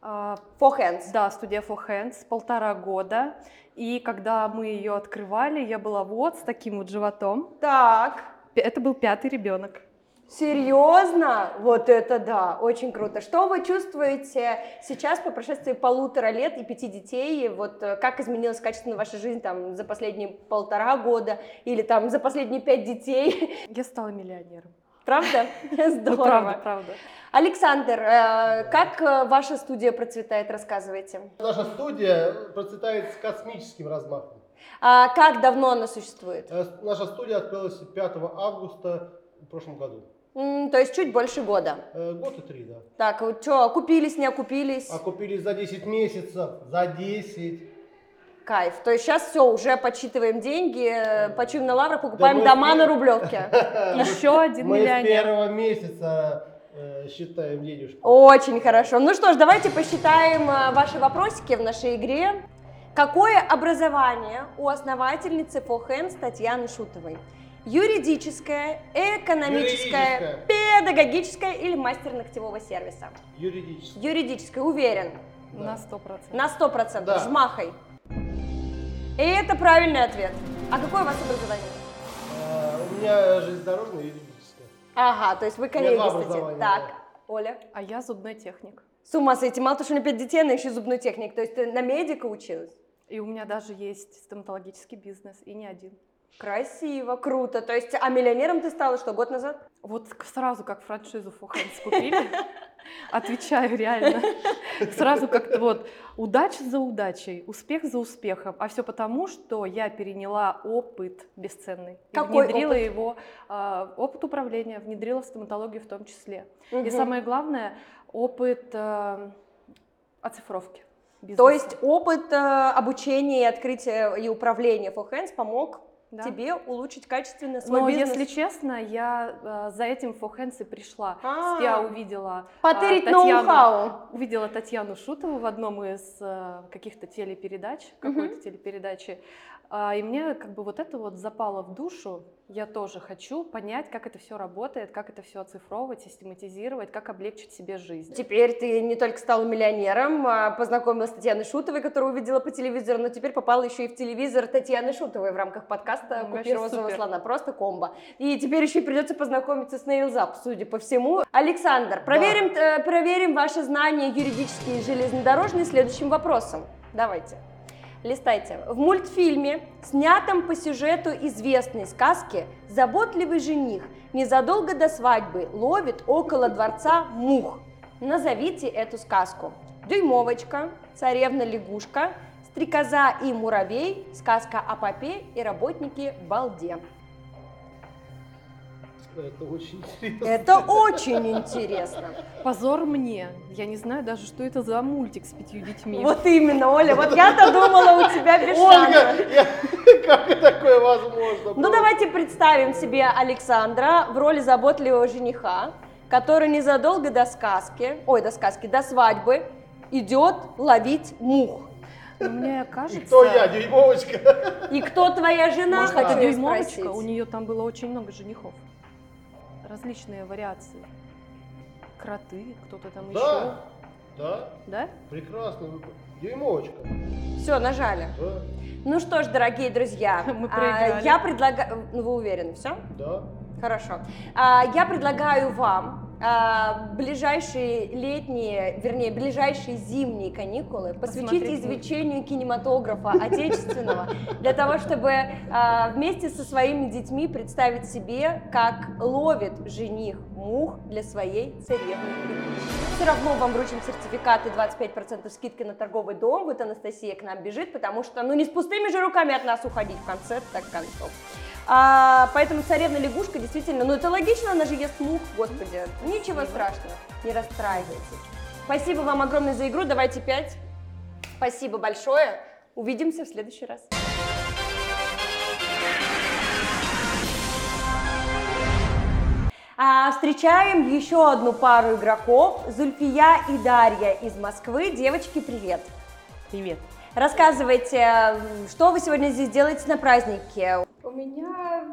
S12: А,
S1: For Hands.
S12: да, студия For Hands, полтора года. И когда мы ее открывали, я была вот с таким вот животом.
S1: Так,
S12: Это был пятый ребенок.
S1: Серьезно? Вот это да, очень круто. Что вы чувствуете сейчас по прошествии полутора лет и пяти детей? Вот э, как изменилась качественно ваша жизнь там за последние полтора года или там за последние пять детей?
S12: Я стала миллионером.
S1: Правда? *laughs*
S12: Ну,
S1: Здорово.
S12: правда, правда.
S1: Александр, э, как э, ваша студия процветает, рассказывайте.
S3: Наша студия процветает с космическим размахом.
S1: А как давно она существует?
S3: Э, Наша студия открылась 5 августа в прошлом году.
S1: М, то есть чуть больше года.
S3: Э, Год и три, да.
S1: Так, вот что, окупились, не окупились?
S3: Окупились за 10 месяцев, за 10.
S1: Кайф. То есть сейчас все, уже подсчитываем деньги, э, почуем на лаврах, покупаем
S3: мы
S1: дома на Рублевке. *laughs* *laughs*
S12: Еще один
S3: Мы с
S12: миллионер.
S3: первого месяца э, считаем денежки.
S1: Очень хорошо. Ну что ж, давайте посчитаем э, ваши вопросики в нашей игре. Какое образование у основательницы Фохенс Татьяны Шутовой? Юридическое, экономическое,
S3: Юридическое.
S1: педагогическое или мастер ногтевого сервиса?
S3: Юридически.
S1: Юридическое, уверен.
S12: На сто процентов.
S1: На сто процентов,
S3: Да.
S1: жмахой. И это правильный ответ. А какое у вас образование?
S3: Э, У меня железнодорожное и юридическое.
S1: Ага, то есть вы коллеги,
S3: два
S1: кстати.
S3: образования,
S1: Так,
S3: да.
S1: Оля.
S12: А я зубной техник.
S1: С ума сойти, мало того, что у меня пять детей, она еще и зубной техник. То есть ты на медика училась?
S12: И у меня даже есть стоматологический бизнес, и не один.
S1: Красиво, круто. То есть, а миллионером ты стала что, год назад?
S12: Вот сразу как франшизу Фухэнс купили, *laughs* отвечаю реально. Сразу как-то вот удача за удачей, успех за успехом. А все потому, что я переняла опыт бесценный.
S1: Какой
S12: внедрила
S1: опыт?
S12: его, а, опыт управления, внедрила в стоматологию в том числе.
S1: Мгм.
S12: И самое главное, опыт а, оцифровки.
S1: То
S12: бизнеса.
S1: есть опыт э, обучения и открытия и управления Hands помог
S12: Да.
S1: тебе улучшить качественно свой
S12: Но
S1: бизнес?
S12: если честно, я а, за этим Фохенс и пришла.
S1: А.
S12: Я увидела а,
S1: Потырить
S12: Татьяну-
S1: ноу-хау.
S12: увидела Татьяну Шутову в одном из а, каких-то телепередач, какой-то телепередачи, и мне как бы вот это вот запало в душу. Я тоже хочу понять, как это все работает, как это все оцифровывать, систематизировать, как облегчить себе жизнь.
S1: Теперь ты не только стала миллионером, а познакомилась с Татьяной Шутовой, которую увидела по телевизору, но теперь попала еще и в телевизор Татьяны Шутовой в рамках подкаста
S12: Ну,
S1: «Купи розового
S12: супер.
S1: слона». Просто комбо. И теперь еще и придется познакомиться с Nails судя по всему. Александр, проверим, э, проверим ваши знания юридические и железнодорожные следующим вопросом. Давайте. Листайте. В мультфильме, снятом по сюжету известной сказки, заботливый жених незадолго до свадьбы ловит около дворца мух. Назовите эту сказку. Дюймовочка, царевна-лягушка, стрекоза и муравей, сказка о попе и работнике Балде.
S3: Это очень интересно.
S1: Это очень интересно.
S12: Позор мне. Я не знаю даже, что это за мультик с пятью детьми.
S1: Вот именно, Оля, вот я-то думала, у тебя без
S3: Ольга, я- *laughs* как такое возможно?
S1: Ну давайте представим себе Александра в роли заботливого жениха, который незадолго до сказки, ой, до сказки, до свадьбы идет ловить мух.
S12: Но мне кажется...
S3: Кто я, дюймовочка?
S1: И кто твоя жена,
S12: Может,
S1: хочу
S12: дюймовочка?
S1: спросить.
S12: У нее там было очень много женихов. Различные вариации. Кроты, кто-то там еще.
S3: Да, да,
S12: Да?
S3: прекрасно. Дюймовочка.
S1: Все, нажали.
S3: Да,
S1: Ну что ж, дорогие друзья, *laughs*
S12: Мы
S1: а,
S12: проиграли.
S1: я предлагаю... Ну, вы уверены, все?
S3: да.
S1: Хорошо. А, Я предлагаю вам ближайшие летние, вернее, ближайшие зимние каникулы посвятить изучению кинематографа отечественного, для того, чтобы а, вместе со своими детьми представить себе, как ловит жених мух для своей царевны. Все равно вам вручим сертификаты 25% скидки на торговый дом. Вот Анастасия к нам бежит, потому что, ну, не с пустыми же руками от нас уходить в конце так концов. А, поэтому царевна лягушка действительно, ну это логично, она же ест мух, господи. Ничего страшного, не расстраивайтесь. Спасибо вам огромное за игру, давайте пять. Спасибо большое. Увидимся в следующий раз. А, встречаем еще одну пару игроков. Зульфия и Дарья из Москвы. Девочки, привет.
S5: Привет.
S1: Рассказывайте, что вы сегодня здесь делаете на празднике?
S13: У меня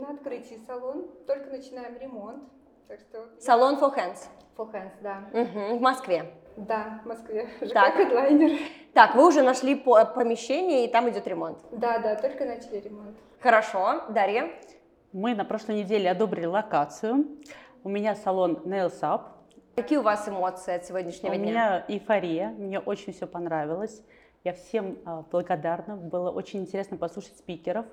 S13: на открытии салон, только начинаем ремонт. Так что
S1: Салон for Hands.
S13: For Hands, да.
S1: Мгм, в Москве.
S13: Да, в Москве. *laughs* ЖК
S1: Так.
S13: Headliner.
S1: Так, вы уже нашли по- помещение, и там идет ремонт.
S13: Да, да, только начали ремонт.
S1: Хорошо. Дарья?
S5: Мы на прошлой неделе одобрили локацию. У меня салон Nails Up.
S1: Какие у вас эмоции от сегодняшнего
S5: У
S1: дня?
S5: меня эйфория, мне очень все понравилось. Я всем а, благодарна. Было очень интересно послушать спикеров.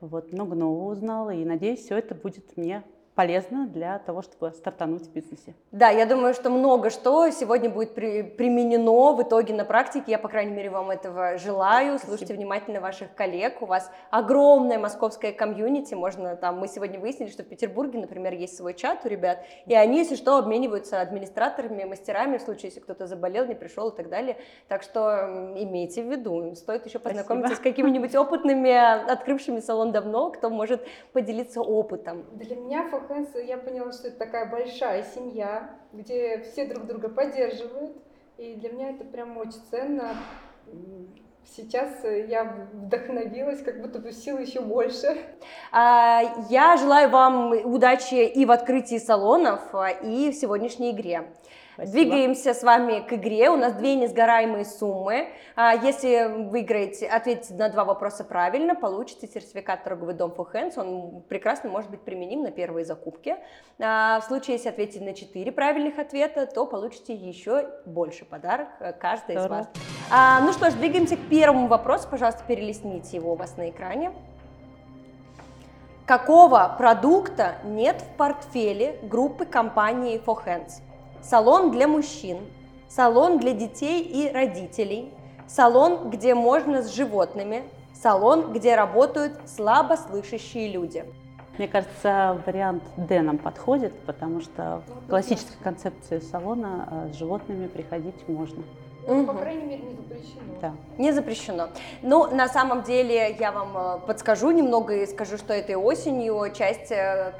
S5: Вот, много нового узнала. И надеюсь, все это будет мне полезно для того, чтобы стартануть в бизнесе.
S1: Да, я думаю, что много что сегодня будет при- применено в итоге на практике. Я, по крайней мере, вам этого желаю. Слушайте внимательно ваших коллег. У вас огромная московская комьюнити. Можно там, мы сегодня выяснили, что в Петербурге, например, есть свой чат у ребят, и они, если что, обмениваются администраторами, мастерами, в случае, если кто-то заболел, не пришел и так далее. Так что имейте в виду, стоит еще познакомиться с какими-нибудь опытными, открывшими салон давно, кто может поделиться опытом.
S13: Для меня Фохенс, я поняла, что это такая большая семья, где все друг друга поддерживают. И для меня это прям очень ценно. Сейчас я вдохновилась, как будто бы сил еще больше.
S1: А, Я желаю вам удачи и в открытии салонов, а, и в сегодняшней игре. Двигаемся с вами к игре. У нас две несгораемые суммы. А, Если выиграете, ответите на два вопроса правильно, получите сертификат торговый дом for Hands. Он прекрасно может быть применим на первые закупки. А, В случае, если ответите на четыре правильных ответа, то получите еще больше подарок э, каждый из вас. А, Ну что ж, двигаемся к первому вопросу. Пожалуйста, перелистните его у вас на экране. Какого продукта нет в портфеле группы компании For Hands? Салон для мужчин, салон для детей и родителей, салон, где можно с животными, салон, где работают слабослышащие люди.
S5: Мне кажется, вариант D нам подходит, потому что в классической концепции салона а, с животными приходить можно.
S13: Ну, по крайней мере, не запрещено.
S5: Да.
S1: Не запрещено. Ну, на самом деле, я вам э, подскажу немного и скажу, что этой осенью часть э,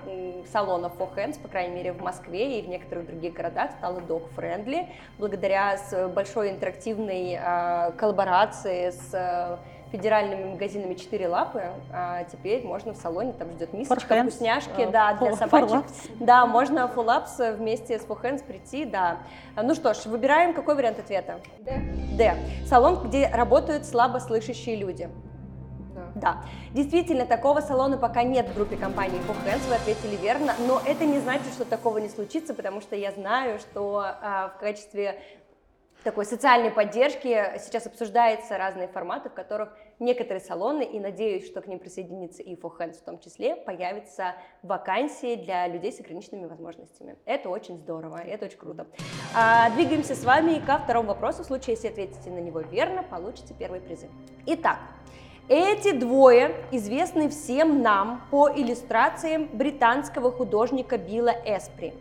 S1: салонов For Hands, по крайней мере, в Москве и в некоторых других городах стала dog-friendly, благодаря большой интерактивной э, коллаборации с федеральными магазинами «Четыре лапы». А теперь можно в салоне, там ждет мисочка,
S5: Hands,
S1: вкусняшки,
S5: э,
S1: да, для собачек. Да, можно full ups вместе с Hands прийти, да. Ну что ж, выбираем какой вариант ответа?
S13: Да?
S1: Д. Салон, где работают слабослышащие люди.
S13: Да.
S1: Да, действительно, такого салона пока нет в группе компании For Hands, вы ответили верно, но это не значит, что такого не случится, потому что я знаю, что а, в качестве такой социальной поддержки сейчас обсуждаются разные форматы, в которых некоторые салоны, и надеюсь, что к ним присоединится и For Hands в том числе, появятся вакансии для людей с ограниченными возможностями. Это очень здорово, это очень круто. А, двигаемся с вами ко второму вопросу. В случае, если ответите на него верно, получите первые призы. Итак, эти двое известны всем нам по иллюстрациям британского художника Билла Эспри.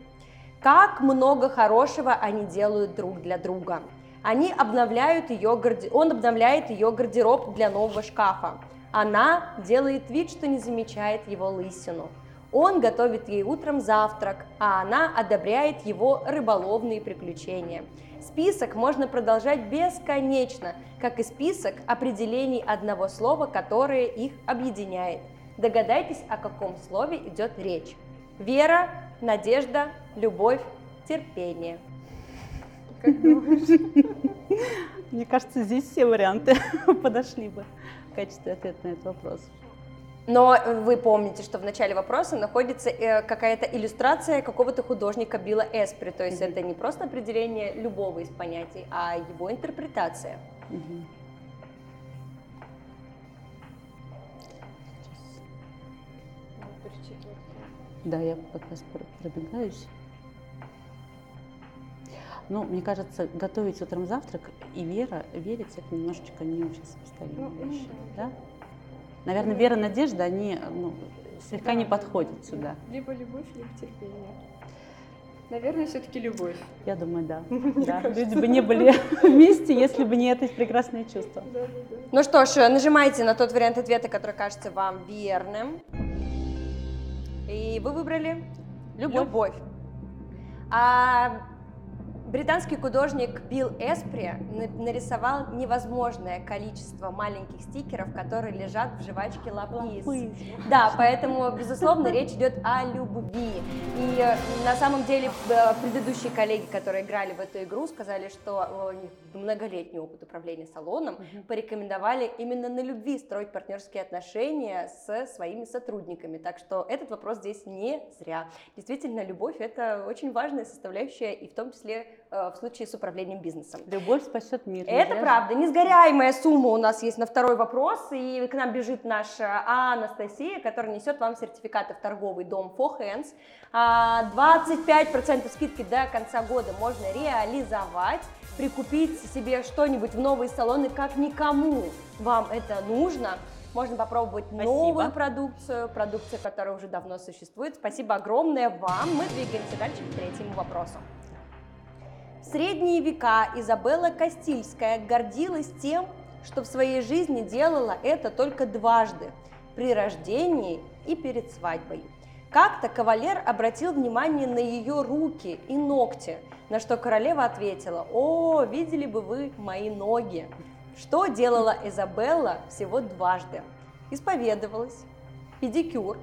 S1: Как много хорошего они делают друг для друга. Они обновляют ее гарде- Он обновляет ее гардероб для нового шкафа. Она делает вид, что не замечает его лысину. Он готовит ей утром завтрак, а она одобряет его рыболовные приключения. Список можно продолжать бесконечно, как и список определений одного слова, которое их объединяет. Догадайтесь, о каком слове идет речь. Вера, надежда, любовь, терпение. *laughs*
S5: Мне кажется, здесь все варианты *laughs* подошли бы в качестве ответа на этот вопрос.
S1: Но вы помните, что в начале вопроса находится э, какая-то иллюстрация какого-то художника Билла Эспри. То есть это не просто определение любого из понятий, а его интерпретация.
S5: Мгм. Да, я как раз пр- пробегаюсь. Ну, мне кажется, готовить утром завтрак и вера, верить это немножечко не очень сопоставимые
S13: Ну, ну
S5: вещи,
S13: да.
S5: да? Наверное, вера, надежда, они ну, слегка не подходят сюда.
S13: Либо любовь, либо терпение. Наверное, все-таки любовь.
S5: Я думаю, да. *laughs* Да. Люди бы не были *laughs* вместе, если бы не это прекрасное чувство.
S13: Да, да, да.
S1: Ну что ж, нажимайте на тот вариант ответа, который кажется вам верным. И вы выбрали
S5: Любовь.
S1: любовь. А Британский художник Билл Эспри на- нарисовал невозможное количество маленьких стикеров, которые лежат в жвачке Лапис. Да, поэтому, безусловно, речь идет о любви. И э, на самом деле э, предыдущие коллеги, которые играли в эту игру, сказали, что у них многолетний опыт управления салоном, порекомендовали именно на любви строить партнерские отношения со своими сотрудниками. Так что этот вопрос здесь не зря. Действительно, любовь – это очень важная составляющая, и в том числе э, в случае с управлением бизнесом.
S5: Любовь спасет мир.
S1: Это
S5: же.
S1: правда. Несгоряемая сумма у нас есть на второй вопрос. И к нам бежит наша Анастасия, которая несет вам сертификаты в торговый дом For Hands. А, 25% скидки до конца года можно реализовать, прикупить себе что-нибудь в новые салоны, как никому вам это нужно. Можно попробовать новую продукцию, продукцию, которая уже давно существует. Спасибо огромное вам. Мы двигаемся дальше к третьему вопросу. В средние века Изабелла Кастильская гордилась тем, что в своей жизни делала это только дважды – при рождении и перед свадьбой. Как-то кавалер обратил внимание на ее руки и ногти, на что королева ответила «О, видели бы вы мои ноги!» Что делала Изабелла всего дважды? Исповедовалась, педикюр,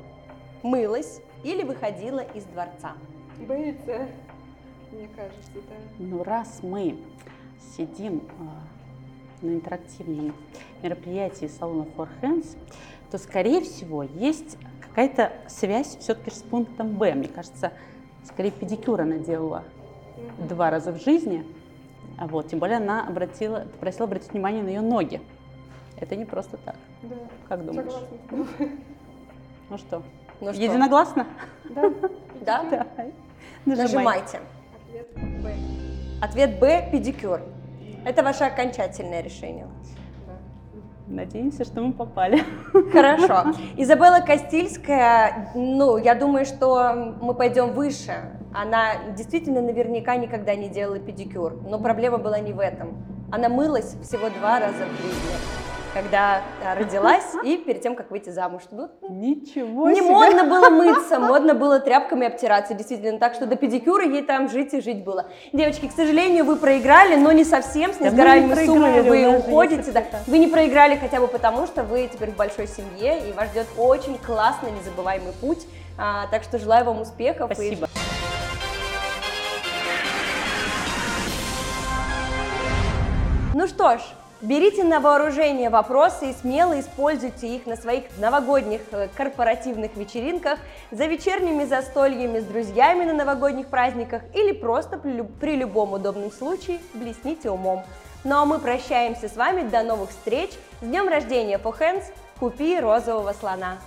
S1: мылась или выходила из дворца.
S13: Боится, мне кажется, да.
S5: Ну, раз мы сидим а, на интерактивном мероприятии салона For Hands, то, скорее всего, есть какая-то связь все-таки с пунктом Б. Мне кажется, скорее педикюр она делала два раза в жизни. А вот, тем более она обратила, попросила обратить внимание на ее ноги. Это не просто так.
S13: Да.
S5: Как думаешь?
S13: Согласна.
S5: Ну что,
S1: Ну что?
S5: единогласно?
S13: Да. *laughs*
S1: Да?
S5: Давай.
S1: Нажимайте.
S13: Ответ Б.
S1: Ответ Б – педикюр. Это ваше окончательное решение.
S5: Надеемся, что мы попали.
S1: Хорошо. *laughs* Изабелла Кастильская, ну, я думаю, что мы пойдем выше. Она действительно наверняка никогда не делала педикюр, но проблема была не в этом. Она мылась всего два раза в жизни, когда а, родилась и перед тем, как выйти замуж. Ну,
S5: Ничего
S1: не
S5: себе.
S1: модно было мыться, модно было тряпками обтираться, действительно. Так что до педикюра ей там жить и жить было. Девочки, к сожалению, вы проиграли, но не совсем. С
S5: Да мы не
S1: несгораемой суммой
S5: проиграли, у
S1: вы уходите. Да. Вы не проиграли хотя бы потому, что вы теперь в большой семье, и вас ждет очень классный, незабываемый путь. А, так что желаю вам успехов. и-
S5: Спасибо.
S1: Ну что ж, Берите на вооружение вопросы и смело используйте их на своих новогодних э, корпоративных вечеринках, за вечерними застольями с друзьями на новогодних праздниках или просто при любом удобном случае блесните умом. Ну а мы прощаемся с вами до новых встреч. С днем рождения, Фохенс! Купи розового слона!